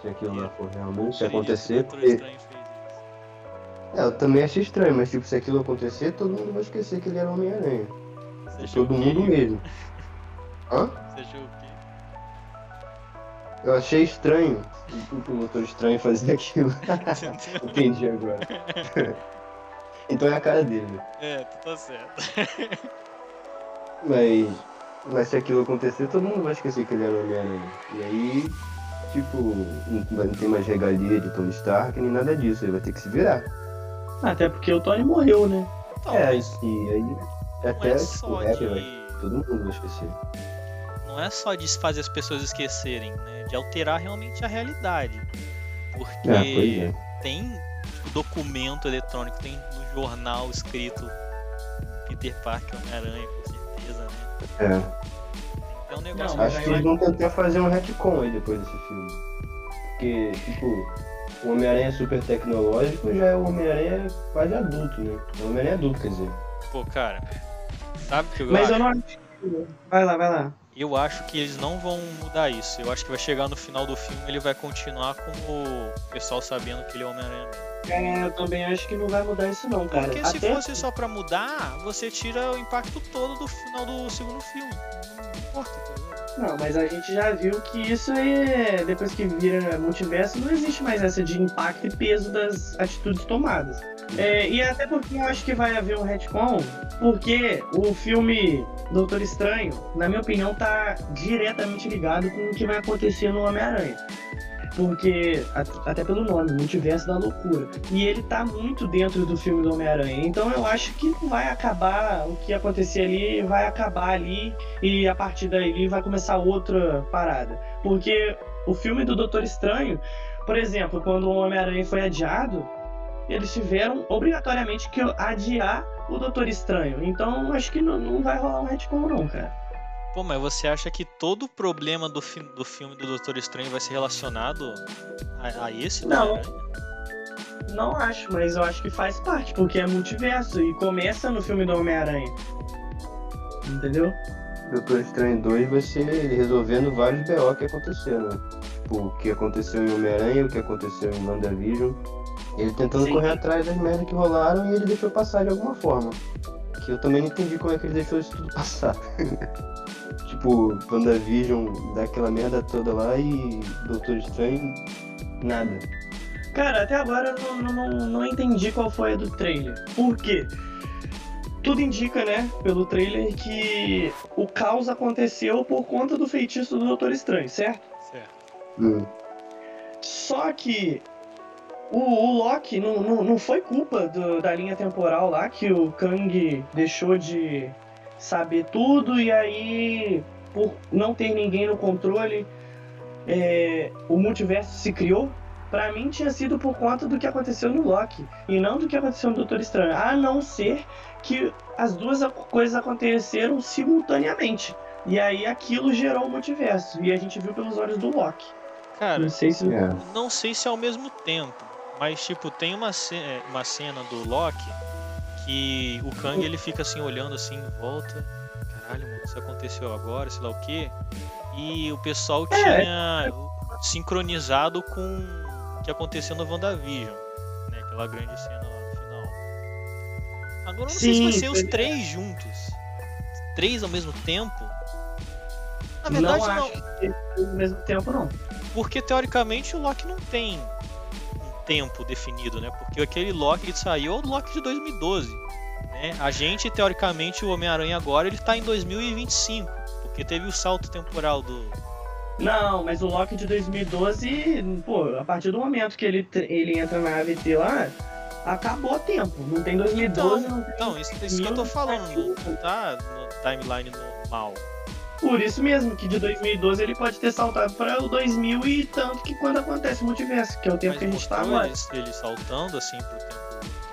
Se aquilo lá for realmente, se acontecer, porque... É, eu também achei estranho, mas tipo, se aquilo acontecer, todo mundo vai esquecer que ele era Homem-Aranha. Todo mundo mesmo. <laughs> Hã? Você achou o quê? Eu achei estranho o Doutor Estranho fazer <laughs> aquilo. Entendi agora. <laughs> então é a cara dele. É, tu tá certo. Mas, mas se aquilo acontecer, todo mundo vai esquecer que ele era o Homem-Aranha. E aí, tipo, não tem mais regalia de Tony Stark nem nada disso. Ele vai ter que se virar. Até porque o Tony morreu, né? Então, é, mas e aí até é tipo, só de. Todo mundo vai esquecer. Não é só de fazer as pessoas esquecerem, né? De alterar realmente a realidade. Porque É, pois é. tem tipo, documento eletrônico, tem no jornal escrito Peter Parker Homem-Aranha, com certeza, né? É. É um negócio. Não, Acho que eles vão tentar fazer um retcon aí depois desse filme. Porque, tipo, o Homem-Aranha super tecnológico já é o Homem-Aranha quase adulto, né? É o Homem-Aranha adulto, quer dizer. Pô, cara, sabe o que eu Mas acho? eu não acho. Vai lá, vai lá. Eu acho que eles não vão mudar isso. Eu acho que vai chegar no final do filme ele vai continuar com o pessoal sabendo que ele é o Homem-Aranha mesmo. É, eu também acho que não vai mudar isso não, cara. Porque se Até- fosse só pra mudar, você tira o impacto todo do final do segundo filme. Não importa, tá ligado? Não, mas a gente já viu que isso é. Depois que vira multiverso, não existe mais essa de impacto e peso das atitudes tomadas. É, e até porque eu acho que vai haver um retcon, porque o filme Doutor Estranho, na minha opinião, tá diretamente ligado com o que vai acontecer no Homem-Aranha. Porque, até pelo nome, Multiverso da Loucura. E ele tá muito dentro do filme do Homem-Aranha. Então eu acho que vai acabar, o que acontecer ali vai acabar ali e a partir daí vai começar outra parada. Porque o filme do Doutor Estranho, por exemplo, quando o Homem-Aranha foi adiado, eles tiveram obrigatoriamente que adiar o Doutor Estranho. Então acho que não, não vai rolar um retcon não, cara. Pô, mas você acha que todo o problema do, fi- do filme do Doutor Estranho vai ser relacionado a, a esse? Não. Não acho, mas eu acho que faz parte, porque é multiverso e começa no filme do Homem-Aranha. Entendeu? Doutor Estranho 2 vai ser ele resolvendo vários BO que aconteceram. né? Tipo, o que aconteceu em Homem-Aranha, o que aconteceu em WandaVision. Ele tentando Sim. correr atrás das merdas que rolaram e ele deixou passar de alguma forma. Que eu também não entendi como é que ele deixou isso tudo passar. <laughs> tipo, WandaVision dá aquela merda toda lá e Doutor Estranho, nada. Cara, até agora eu não, não, não, não entendi qual foi a do trailer. Por quê? Tudo indica, né, pelo trailer, que o caos aconteceu por conta do feitiço do Doutor Estranho, certo? Certo. Hum. Só que o, o Loki não, não, não foi culpa do- da linha temporal lá que o Kang deixou de saber tudo e aí, por não ter ninguém no controle, é, o multiverso se criou. Pra mim tinha sido por conta do que aconteceu no Loki e não do que aconteceu no Doutor Estranho, a não ser que as duas coisas aconteceram simultaneamente. E aí aquilo gerou o multiverso. E a gente viu pelos olhos do Loki. Cara, Não sei se. É. não sei se é ao mesmo tempo, mas tipo, tem uma, ce- é, uma cena do Loki que o Kang ele fica assim olhando assim em volta. Caralho, mano, isso aconteceu agora, sei lá o quê. E o pessoal É. tinha sincronizado com o que aconteceu no WandaVision, né? Aquela grande cena lá no final. Agora eu não sei se vai Sim, ser os três juntos. Três ao mesmo tempo. Na não verdade, não. acho que ao mesmo tempo, não. Porque teoricamente o Loki não tem tempo definido, né? Porque aquele Loki que saiu é o Loki de 2012. Né? A gente, teoricamente, o Homem-Aranha agora ele tá em 2025. Porque teve o salto temporal do. Não, mas o Loki de 2012, pô, a partir do momento que ele, ele entra na AVT lá, acabou o tempo. Não tem 2012, não tem. Não, isso, isso que eu tô falando. Não tá no timeline normal. Por isso mesmo que de 2012 ele pode ter saltado para o 2000 e tanto que quando acontece o multiverso, que é o tempo Mas que a gente tá mostrou agora. ele, ele saltando assim pro tempo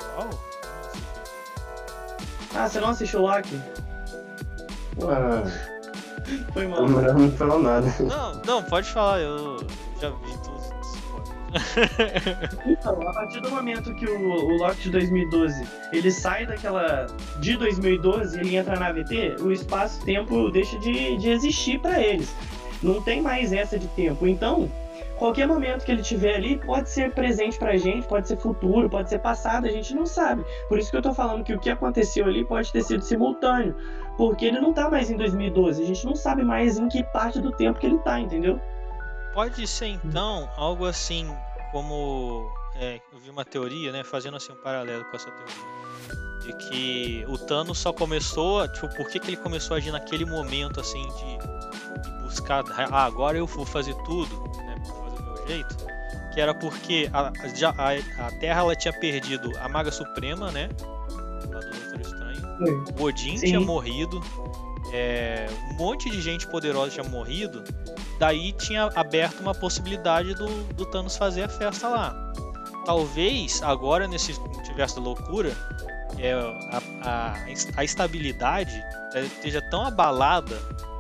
atual. Ah, você não assistiu o Loki? Ah, foi mal. Moral não falou nada. Não, não, pode falar, eu já vi tudo. Então, a partir do momento que o, o Loki de 2012 ele sai daquela. de 2012 ele entra na AVT, o espaço-tempo deixa de, de existir para eles. Não tem mais essa de tempo. Então, qualquer momento que ele tiver ali pode ser presente pra gente, pode ser futuro, pode ser passado, a gente não sabe. Por isso que eu tô falando que o que aconteceu ali pode ter sido simultâneo, porque ele não tá mais em 2012, a gente não sabe mais em que parte do tempo que ele tá, entendeu? Pode ser então algo assim como é, eu vi uma teoria, né, fazendo assim um paralelo com essa teoria, de que o Thanos só começou, tipo, por que, que ele começou a agir naquele momento assim de, de buscar, ah, agora eu vou fazer tudo, né, vou fazer do meu jeito, que era porque a, a, a Terra ela tinha perdido a Maga Suprema, né, lá do Doutor Estranho, o Odin Sim. tinha morrido, é, um monte de gente poderosa tinha morrido, daí tinha aberto uma possibilidade do, do Thanos fazer a festa lá. Talvez agora nesse multiverso da loucura é, a, a, a estabilidade esteja tão abalada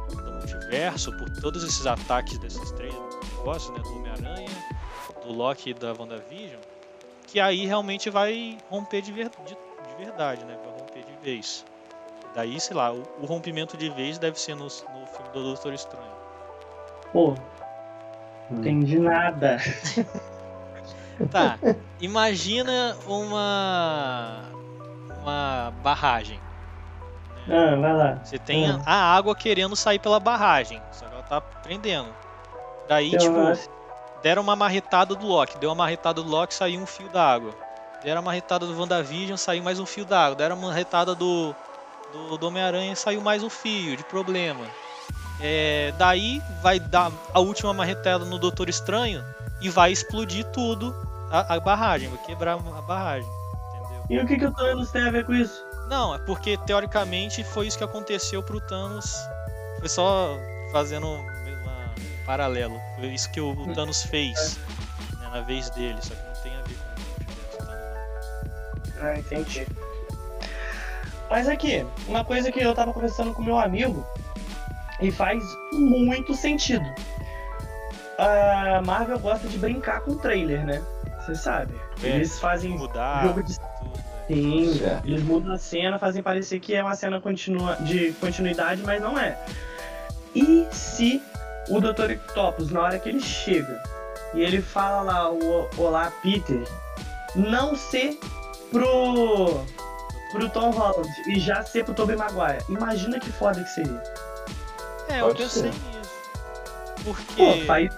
do multiverso por todos esses ataques desses três negócios, né, do Homem-Aranha, do Loki e da WandaVision, que aí realmente vai romper de, ver, de, de verdade, né? Vai romper de vez. Daí, sei lá, o, o rompimento de vez deve ser no, no filme do Doutor Estranho. Pô, Hum. entendi nada. <laughs> Tá, imagina uma uma barragem. Ah, vai lá. Você tem Hum. a água querendo sair pela barragem, só que ela tá prendendo. Daí, Eu tipo, acho- deram uma marretada do Loki, deu uma marretada do Loki, saiu um fio d'água. Deram uma marretada do WandaVision, saiu mais um fio d'água. Deram uma marretada do, do, do Homem-Aranha, saiu mais um fio de problema. É, daí vai dar a última marretada no Doutor Estranho e vai explodir tudo a, a barragem, vai quebrar a barragem. Entendeu? E o que, que o Thanos tem a ver com isso? Não, é porque teoricamente foi isso que aconteceu pro Thanos. Foi só fazendo um paralelo. Foi isso que o, o Thanos fez né, na vez dele, só que não tem a ver com o Thanos. não. Ah, entendi. Mas aqui, uma coisa que eu tava conversando com meu amigo e faz muito sentido. A Marvel gosta de brincar com o trailer, né? Você sabe. É, Eles fazem Mudar jogo de tudo, né? Sim, Certo. eles mudam a cena, fazem parecer que é uma cena continua, de continuidade, mas não é. E se o Dr. Octopus, na hora que ele chega e ele fala lá o Olá Peter, não ser pro, pro Tom Holland e já ser pro Tobey Maguire, imagina que foda que seria. É, eu Pode pensei ser. nisso. Pô, Porque. faz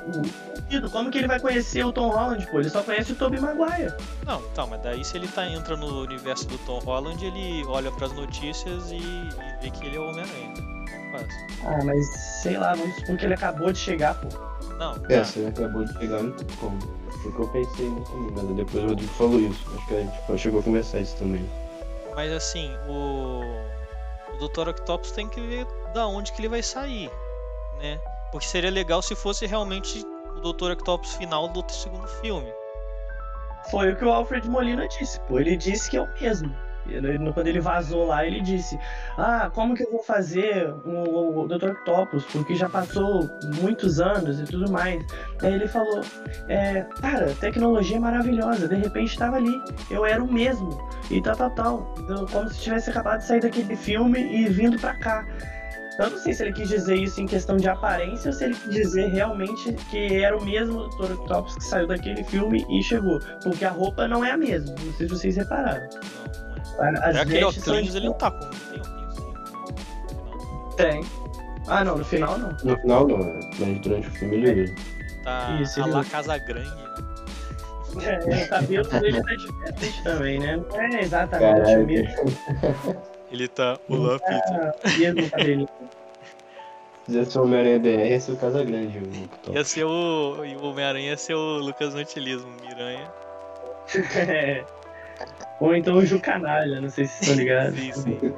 sentido. Como que ele vai conhecer o Tom Holland, pô? Ele só conhece o Tobey Maguire. Não, tá, mas daí se ele tá, entra no universo do Tom Holland, ele olha pras notícias e, e vê que ele é o Homem-Aranha. É fácil. Ah, mas sei lá, vamos supor que ele acabou de chegar, pô. Não, É, tá. você acabou de chegar no como. Foi o que eu pensei no comigo, mas depois o Rodrigo falou isso. Acho que a gente chegou a conversar isso também. Mas assim, o Dr. Octopus tem que ver da onde que ele vai sair, né? Porque seria legal se fosse realmente o Dr. Octopus final do segundo filme. Foi o que o Alfred Molina disse, pô. Ele disse que é o mesmo. Quando ele vazou lá, ele disse: Ah, como que eu vou fazer o, o Dr. Octopus? Porque já passou muitos anos e tudo mais. Aí ele falou: é, Cara, tecnologia é maravilhosa. De repente estava ali. Eu era o mesmo. E tal, tal, tal. Como se tivesse acabado de sair daquele filme e vindo pra cá. Eu não sei se ele quis dizer isso em questão de aparência ou se ele quis dizer realmente que era o mesmo Dr. Octopus que saiu daquele filme e chegou. Porque a roupa não é a mesma. Não sei se vocês repararam. É. As É aquele são Oclinhos, ele não tá com. Tem né? Tem. Ah, não, no final não. No final não, é, mas durante o filme ele. Tá Isso, a ele- lá Casa Grande. É, o cabelo dele tá diferente também, né? Não é exatamente o Caralho. mesmo, Ele tá. O mesmo cabelinho. Se fizesse o Homem-Aranha BR, ia ser o Casa Grande, o. Ia ser o. e O Homem-Aranha ia ser o Lucas Nutilismo, Miranha. <laughs> É. Ou então o Ju Canalha, não sei se vocês estão ligados. Sim, sim.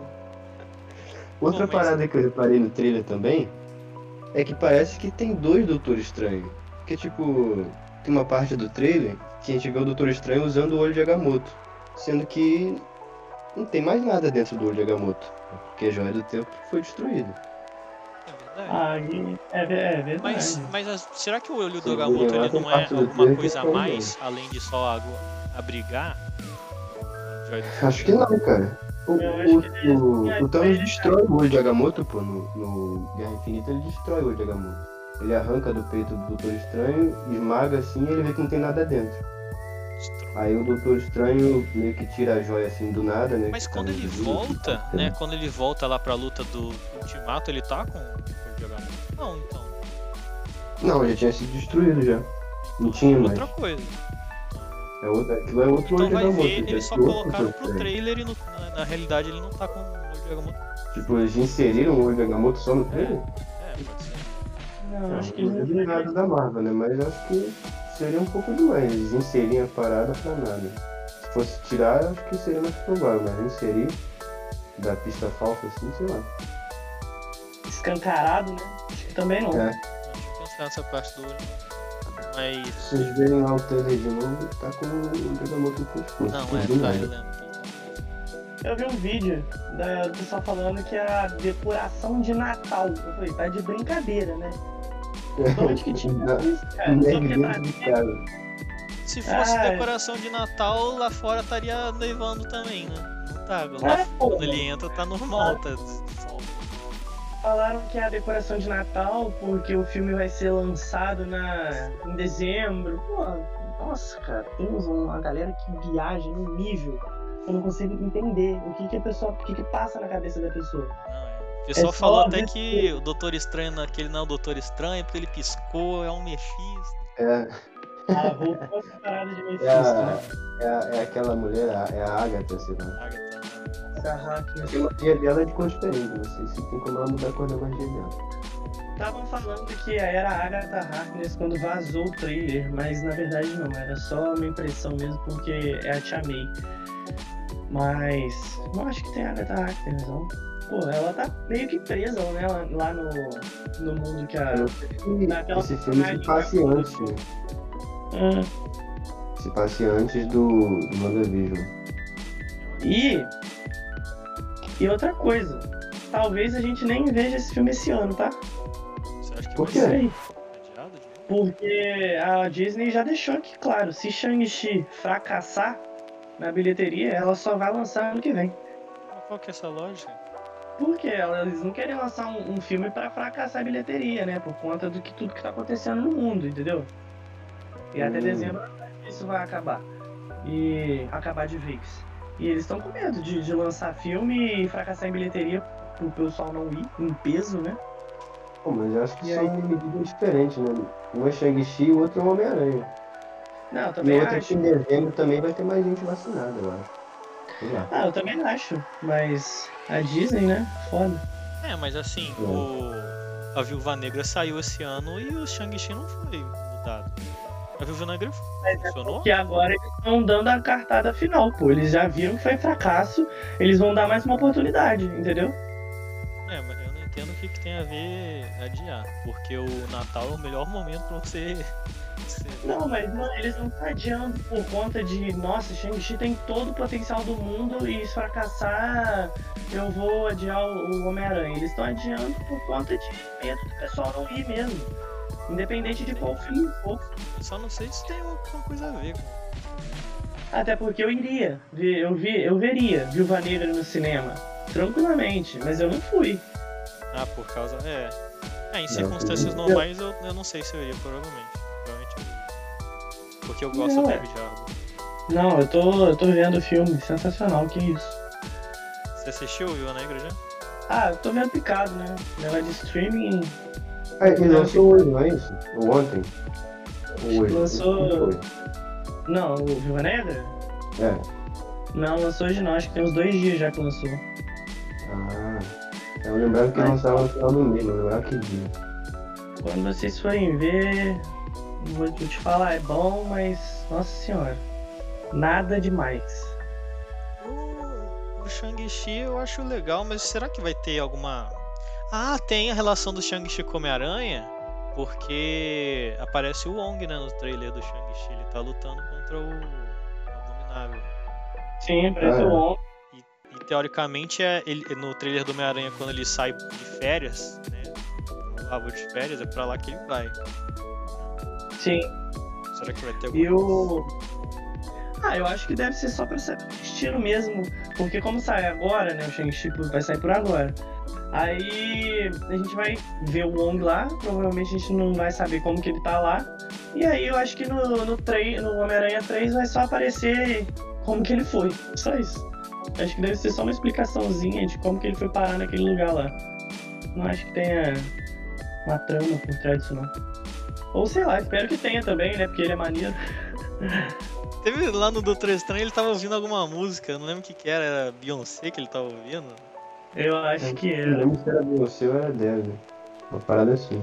Outra Pô, mas- parada que eu reparei no trailer também é que parece que tem dois Doutor Estranho. Porque, tipo, tem uma parte do trailer que a gente vê o Doutor Estranho usando o olho de Agamotto. Sendo que não tem mais nada dentro do olho de Agamotto. Porque a joia do tempo foi destruída. É verdade. Ah, é, é verdade. Mas, mas as- será que o olho do Agamotto ele não é alguma coisa a mais, além de só abrigar? Acho que não, cara. O, o, o, ele- o Thanos destrói o olho de Agamotto, pô. No, no Guerra Infinita ele destrói o olho de Agamotto. ele arranca do peito do Doutor Estranho, esmaga assim e ele vê que não tem nada dentro. Aí o Doutor Estranho meio que tira a joia assim do nada, né? Mas tá quando no ele vidro, volta, tá né? Quando ele volta lá pra luta do Ultimato, ele tá com o? Não, então. Não, já tinha sido destruído já. Não tinha mais. Outra coisa. É outra, aquilo é outro Então vai ver, moto. eles só colocaram pro trailer e no- na, na realidade ele não tá com o olho de Agamotto. Tipo, eles inseriram o olho Gamoto só no trailer? É, pode ser. Não, acho que não não nada da Marvel, né? Mas acho que seria um pouco demais. Eles inserirem a parada pra nada. Se fosse tirar, acho que seria mais provável, mas inserir da pista falsa assim, sei lá. escancarado, né? Acho que também não. É. Eu pensar nessa parte do olho. Mas. Se vocês verem lá o trailer de novo, tá com o Degamoto no pescoço. Não, é, tá, eu lembro. Eu vi um vídeo da, do pessoal falando que era decoração de Natal. Eu falei, tá de brincadeira, né? De onde que tinha Não, isso, cara? Se fosse Ah, é. decoração de Natal, lá fora estaria nevando também, né? Não tá. Lá É, quando ele entra tá normal, tá. Falaram que é a decoração de Natal, porque o filme vai ser lançado na, em dezembro. Pô, nossa, cara, temos uma galera que viaja num nível que eu não consigo entender o que, que a pessoa, o que, que passa na cabeça da pessoa. Não, é. O pessoal só falou até que o Doutor Estranho naquele não é o Doutor Estranho, porque ele piscou, é um Mephisto. É, A roupa é parada de Mephisto, é, a, né? é, a- é aquela mulher, é a Agatha, sei lá. Agatha. Essa Hackness. Porque a magia dela é de cores diferentes, não sei se tem como ela mudar a cor da magia dela. Estavam falando que era a Agatha Harkness quando vazou o trailer, mas na verdade não, era só uma impressão mesmo porque é a Tia May. Mas não acho que tem a Agatha Harkness, não. Pô, ela tá meio que presa né, lá, lá no, no mundo que a. Naquela esse filme se personagem passe Se passe antes do, do WandaVision. E. E outra coisa, talvez a gente nem veja esse filme esse ano, tá? Você acha que Por vai quê? ser? Porque a Disney já deixou aqui claro, se Shang-Chi fracassar na bilheteria, ela só vai lançar ano que vem. Mas Qual que é essa lógica? Porque eles não querem lançar um, um filme pra fracassar a bilheteria, né? Por conta do que tudo que tá acontecendo no mundo, entendeu? E até Hum. dezembro isso vai acabar. E acabar de vez. E eles estão com medo de, de lançar filme e fracassar em bilheteria pro pessoal não ir em peso, né? Pô, mas eu acho que E são aí? medidas diferentes, né? Um é Shang-Chi e o outro é o Homem-Aranha. Não, eu E também o outro acho. que em dezembro também vai ter mais gente vacinada, eu acho. Ah, eu também acho. Mas a Disney, né? Foda. É, mas assim, o... a Viúva Negra saiu esse ano e o Shang-Chi não foi mudado. A Viúva Negra funcionou? Que agora eles estão dando a cartada final, pô. Eles já viram que foi fracasso, eles vão dar mais uma oportunidade, entendeu? É, mas eu não entendo o que, que tem a ver adiar. Porque o Natal é o melhor momento pra você. <laughs> Não, mas não, eles não estão adiando por conta de, nossa, Shang-Chi tem todo o potencial do mundo e se fracassar, eu vou adiar o, o Homem-Aranha. Eles estão adiando por conta de medo do pessoal não ir mesmo. Independente de qual filme for. Eu só não sei se tem alguma coisa a ver com. Até porque eu iria. Eu, vi, eu veria Viúva Negra no cinema. Tranquilamente, mas eu não fui. Ah, por causa. É. É, em Não, circunstâncias eu- normais eu, eu não sei se eu iria, provavelmente. Provavelmente eu iria. Porque eu gosto Não, do é. David Harbour. Não, eu tô, eu tô vendo o filme, sensacional, que isso. Você assistiu Viúva Negra já? Ah, eu tô vendo picado, né? Negócio de streaming. Ah, ele lançou hoje, não é isso? Ou ontem? Ou hoje? Lançou- Não o Viúva Negra? É. Não, lançou hoje não, acho que tem uns dois dias já que lançou. Ah. Eu lembrava que Mas- lançava no final do mês, não lembrava que dia. Quando vocês forem ver, vou te falar, é bom, mas. Nossa senhora. Nada demais. O, o Shang-Chi eu acho legal, mas será que vai ter alguma. Ah, tem a relação do Shang-Chi com Homem-Aranha? Porque aparece o Wong, né, no trailer do Shang-Chi. Ele tá lutando contra o Abominável. Sim, parece Ah, é. o On. E teoricamente é ele, no trailer do Homem-Aranha, quando ele sai de férias, né? Ah, vou de férias, é pra lá que ele vai. Sim. Será que vai ter alguma E o. Ah, eu acho que deve ser só pra ser destino mesmo. Porque como sai agora, né? O Shang-Chi vai sair por agora. Aí a gente vai ver o Wong lá, provavelmente a gente não vai saber como que ele tá lá. E aí eu acho que no, no, no Homem-Aranha 3 vai só aparecer como que ele foi. Só isso. Acho que deve ser só uma explicaçãozinha de como que ele foi parar naquele lugar lá. Não acho que tenha uma trama por trás disso não. Ou sei lá, espero que tenha também, né? Porque ele é maneiro. Teve lá no Doutor Estranho, ele tava ouvindo alguma música, não lembro o que que era, era Beyoncé que ele tava ouvindo. Eu acho que Não era. lembro se era Beyoncé ou era Débora. Uma parada assim.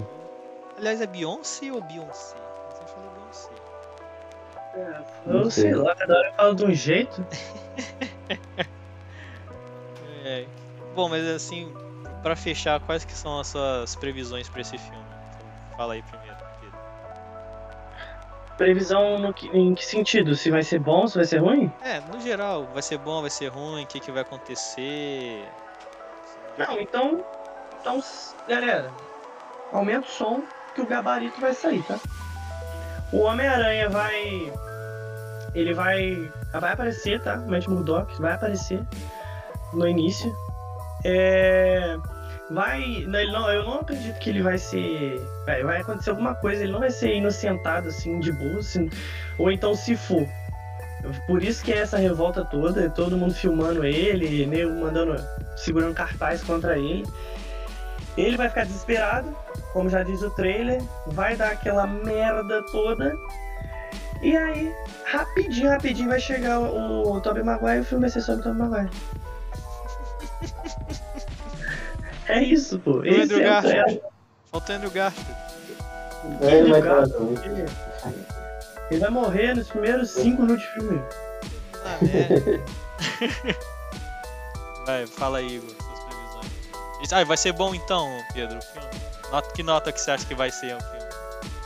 Aliás, é Beyoncé ou Beyoncé? Eu sempre falei Beyoncé. Eu Não sei sei. lá, cada hora eu falo de um jeito. <laughs> É. Bom, mas assim, pra fechar, quais que são as suas previsões pra esse filme? Então, fala aí primeiro, Pedro. Previsão no que- em que sentido? Se vai ser bom, se vai ser ruim? É, no geral, vai ser bom, vai ser ruim, o que, que vai acontecer? Não, então. Então, galera, aumenta o som que o gabarito vai sair, tá? O Homem-Aranha vai. Ele vai. Vai aparecer, tá? O Matt Murdock vai aparecer no início. É. Vai. Não, eu não acredito que ele vai ser. Vai acontecer alguma coisa, ele não vai ser inocentado assim, de boa, assim, ou então se for. Por isso que é essa revolta toda, todo mundo filmando ele, nego mandando segurando cartaz contra ele. Ele vai ficar desesperado, como já diz o trailer, vai dar aquela merda toda. E aí, rapidinho, rapidinho vai chegar o, o Tobey Maguire e o filme vai ser sobre o Tobey Maguire. <laughs> É isso, pô. o Esse Andrew é o Garfield. Falta o Andrew Garfield. É, ele vai Gato. estar também. Ele vai morrer nos primeiros 5 minutos de filme. Ah, é. <laughs> vai, fala aí, Igor, suas previsões. Ah, vai ser bom então, Pedro, o filme? Nota, que nota que você acha que vai ser o filme?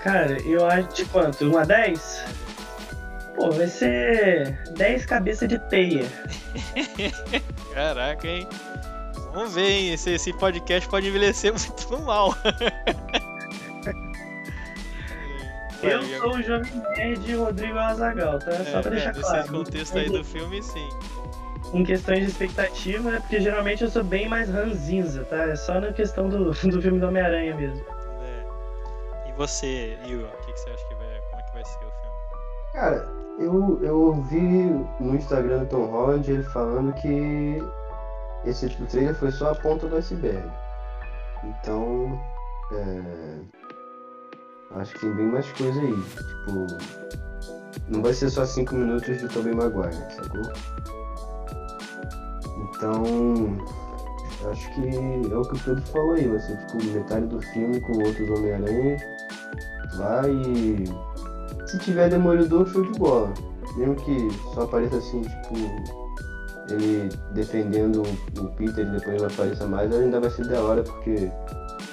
Cara, eu acho de quanto? 1 a 10? Pô, vai ser 10 cabeças de teia. <laughs> Caraca, hein? Vamos ver, hein? Esse, esse podcast pode envelhecer <laughs> muito mal. Eu sou o Jovem Nerd Rodrigo Azagal, tá? Só É, pra deixar é, claro. Nesse contexto aí do filme, sim. Em questões de expectativa, é porque geralmente eu sou bem mais ranzinza, tá? É só na questão do, <laughs> do filme do Homem-Aranha mesmo. É. E você, Igor, o que, que você acha que vai. Como é que vai ser o filme? Cara, eu, eu ouvi no Instagram do Tom Holland ele falando que esse trailer foi só a ponta do iceberg. Então, é, acho que tem bem mais coisa aí. Tipo, não vai ser só 5 minutos de Tobey Maguire, sacou? Então, acho que é o que o Pedro falou aí, vai ser tipo metade do filme com outros Homem-Aranha lá e se tiver Demolidor, show de bola. Mesmo que só apareça assim, tipo, ele defendendo o Peter e depois não apareça mais, ainda vai ser da hora, porque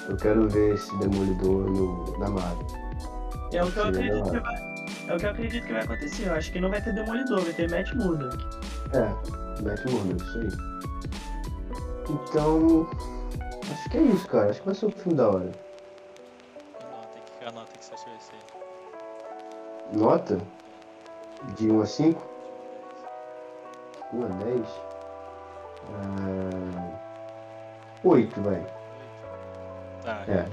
eu quero ver esse Demolidor no, na Marvel. É o que eu Sim, acredito é que vai. É o que eu acredito que vai acontecer. Eu acho que não vai ter Demolidor, vai ter Matt Murdock. É, Matt Murdock, isso aí. Então, acho que é isso, cara. Acho que vai ser um filme da hora. Que a nota que você acha que vai ser? Nota? De 1 a 5? 1 a 10? Ah, 8, vai. Tá. É.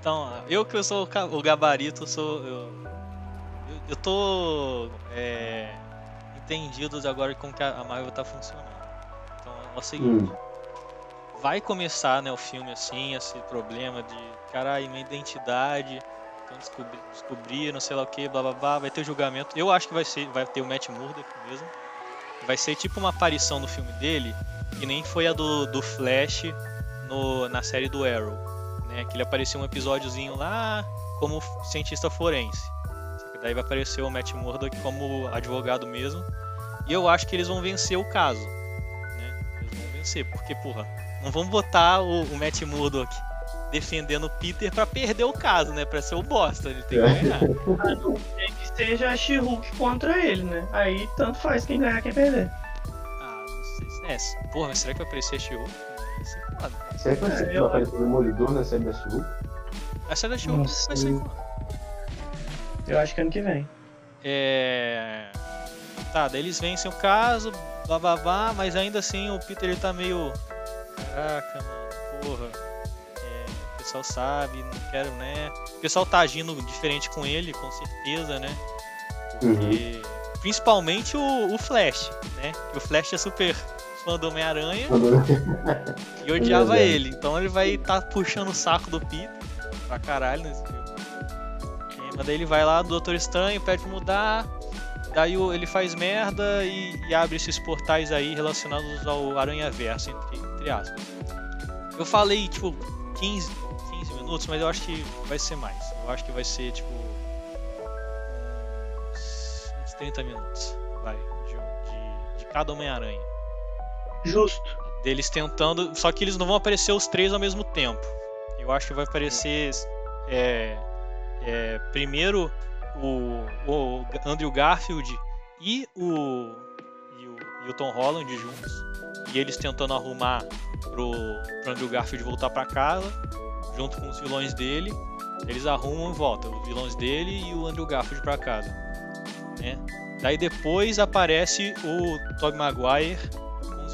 Então, eu que eu sou o gabarito, sou. Eu, eu, eu tô é, entendido de agora como que a Marvel tá funcionando. Então é o seguinte. Vai começar né, o filme assim, esse problema de caralho, minha identidade, então descobri, descobriram, sei lá o que, blá blá blá, vai ter o julgamento. Eu acho que vai ser, vai ter o Matt Murdock mesmo. Vai ser tipo uma aparição no filme dele, que nem foi a do, do Flash no, na série do Arrow, né? Que ele apareceu um episódiozinho lá como cientista forense. daí vai aparecer o Matt Murdock como advogado mesmo. E eu acho que eles vão vencer o caso. Né? Eles vão vencer, porque, porra, não vão botar o, o Matt Murdock defendendo o Peter para perder o caso, né? Pra ser o bosta, ele tem que é. ganhar. A não ser que seja a she contra ele, né? Aí tanto faz quem ganhar, quem perder. Ah, não sei se... É, porra, será que vai aparecer a she -Hulk? 5 é anos. Será que vai aparecer o Demolidor na série da Shulk? A série da Shulk vai sair 5. Eu acho que ano que vem. É. Tá, daí eles vencem o caso, blá blá blá, mas ainda assim o Peter ele tá meio. Caraca, mano, porra. É, o pessoal sabe, não quero, né? O pessoal tá agindo diferente com ele, com certeza, né? Porque. Uhum. Principalmente o, o Flash, né? O Flash é super fã do Homem-Aranha <laughs> e odiava verdade. ele. Então ele vai estar puxando o saco do Peter pra caralho nesse filme. É, Mas daí ele vai lá do Doutor Estranho, pede pra mudar. Daí ele faz merda e, e abre esses portais aí relacionados ao Aranha Verso, entre, entre aspas. Eu falei, tipo, 15, 15 minutos, mas eu acho que vai ser mais. Eu acho que vai ser, tipo, uns, uns 30 minutos, vai, de, de, de cada Homem-Aranha Justo. deles tentando. Só que eles não vão aparecer os três ao mesmo tempo. Eu acho que vai aparecer é, é, primeiro o, o Andrew Garfield e o, e o, e o Tom Holland juntos. E eles tentando arrumar pro, pro Andrew Garfield voltar pra casa, junto com os vilões dele. Eles arrumam e voltam, os vilões dele e o Andrew Garfield pra casa. Né? Daí depois aparece o Tobey Maguire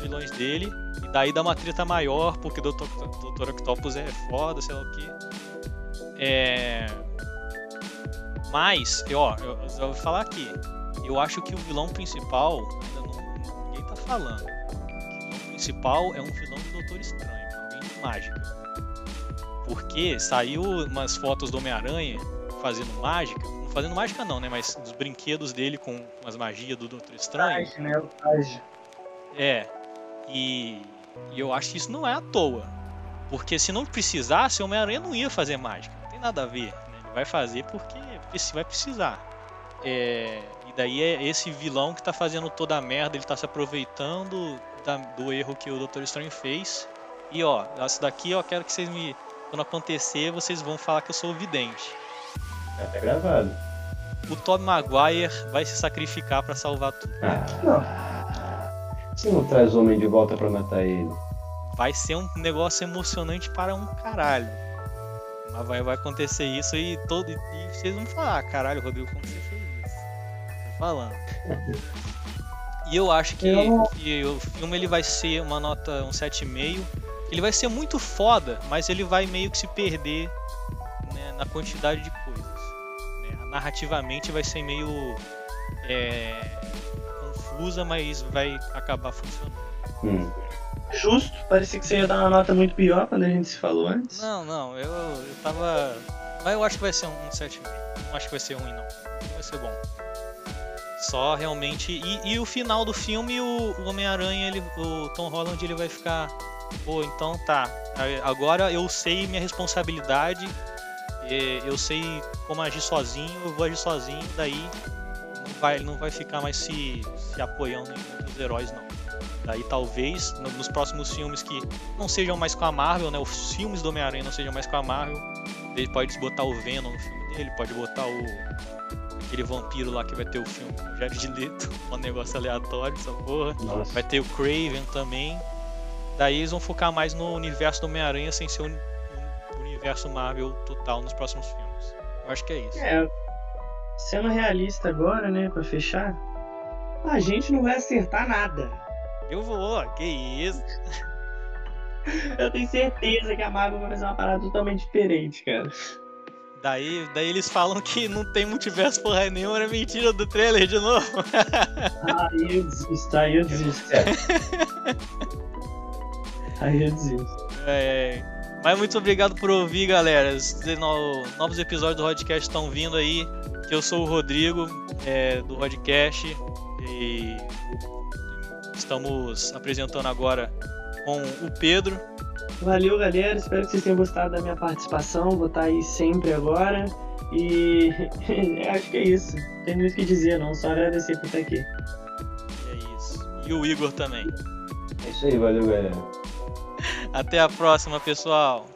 vilões dele. E daí dá uma treta maior, porque o Dr. Dr. Octopus é foda, sei lá o que. É. Mas, eu, ó, eu, eu vou falar aqui. Eu acho que o vilão principal, ainda não, ninguém tá falando. O vilão principal é um vilão do Doutor Estranho, alguém de mágica. Porque saiu umas fotos do Homem-Aranha fazendo mágica. Não fazendo mágica não, né? Mas dos brinquedos dele com, com as magias do Doutor Estranho. Né? É. E, e eu acho que isso não é à toa. Porque se não precisasse, o Homem-Aranha não ia fazer mágica. Não tem nada a ver. né? Ele vai fazer porque preci- vai precisar. É, e daí é esse vilão que tá fazendo toda a merda, ele tá se aproveitando da- do erro que o Doutor Estranho fez. E ó, essa daqui ó, quero que vocês me. Quando acontecer, vocês vão falar que eu sou o vidente. Já tá gravado. O Tobey Maguire vai se sacrificar pra salvar tudo. Você não traz o homem de volta pra matar ele. vai ser um negócio emocionante para um caralho. Mas vai, vai acontecer isso e todo e vocês vão falar, caralho, Rodrigo, como você fez isso? Tô falando. E eu acho que, Eu- que o filme ele vai ser uma nota um 7,5. Ele vai ser muito foda, mas ele vai meio que se perder né, na quantidade de coisas. né? Narrativamente vai ser meio é, confusa, mas vai acabar funcionando. Hum. Justo. Parecia que você ia dar uma nota muito pior quando a gente se falou antes. Não, não, eu, eu tava. Mas eu acho que vai ser um, um 7,5. Não acho que vai ser ruim, não. Vai ser bom. Só realmente. E, e o final do filme, o, o Homem-Aranha, ele, o Tom Holland, ele vai ficar. Pô, então tá. Agora eu sei minha responsabilidade. Eu sei como agir sozinho, eu vou agir sozinho, daí vai, ele não vai ficar mais se, se apoiando em outros heróis, não. Daí talvez no- nos próximos filmes que não sejam mais com a Marvel, né? Os filmes do Homem-Aranha não sejam mais com a Marvel. Ele pode botar o Venom no filme dele, pode botar o. aquele vampiro lá que vai ter o filme o Jared Leto, <laughs> um negócio aleatório, essa porra. Nossa. Vai ter o Craven também. Daí eles vão focar mais no universo do Homem-Aranha sem ser o universo Marvel total nos próximos filmes. Eu acho que é isso. É, sendo realista agora, né, pra fechar, a gente não vai acertar nada. Eu vou, que isso. <laughs> Eu tenho certeza que a Marvel vai fazer uma parada totalmente diferente, cara. Daí, daí eles falam que não tem multiverso porra nenhuma, era mentira do trailer de novo. <laughs> Aí eu desisto, aí eu desisto. <laughs> Aí eu desisto. É, mas muito obrigado por ouvir, galera. Os no- novos episódios do Rodcast estão vindo aí. Eu sou o Rodrigo, é, do podcast e estamos apresentando agora com o Pedro. Valeu, galera. Espero que vocês tenham gostado da minha participação. Vou estar aí sempre agora. E <laughs> acho que é isso. Tem muito o que dizer, não. Só agradecer por estar aqui. É isso. E o Igor também. É isso aí, valeu, galera. Até a próxima, pessoal.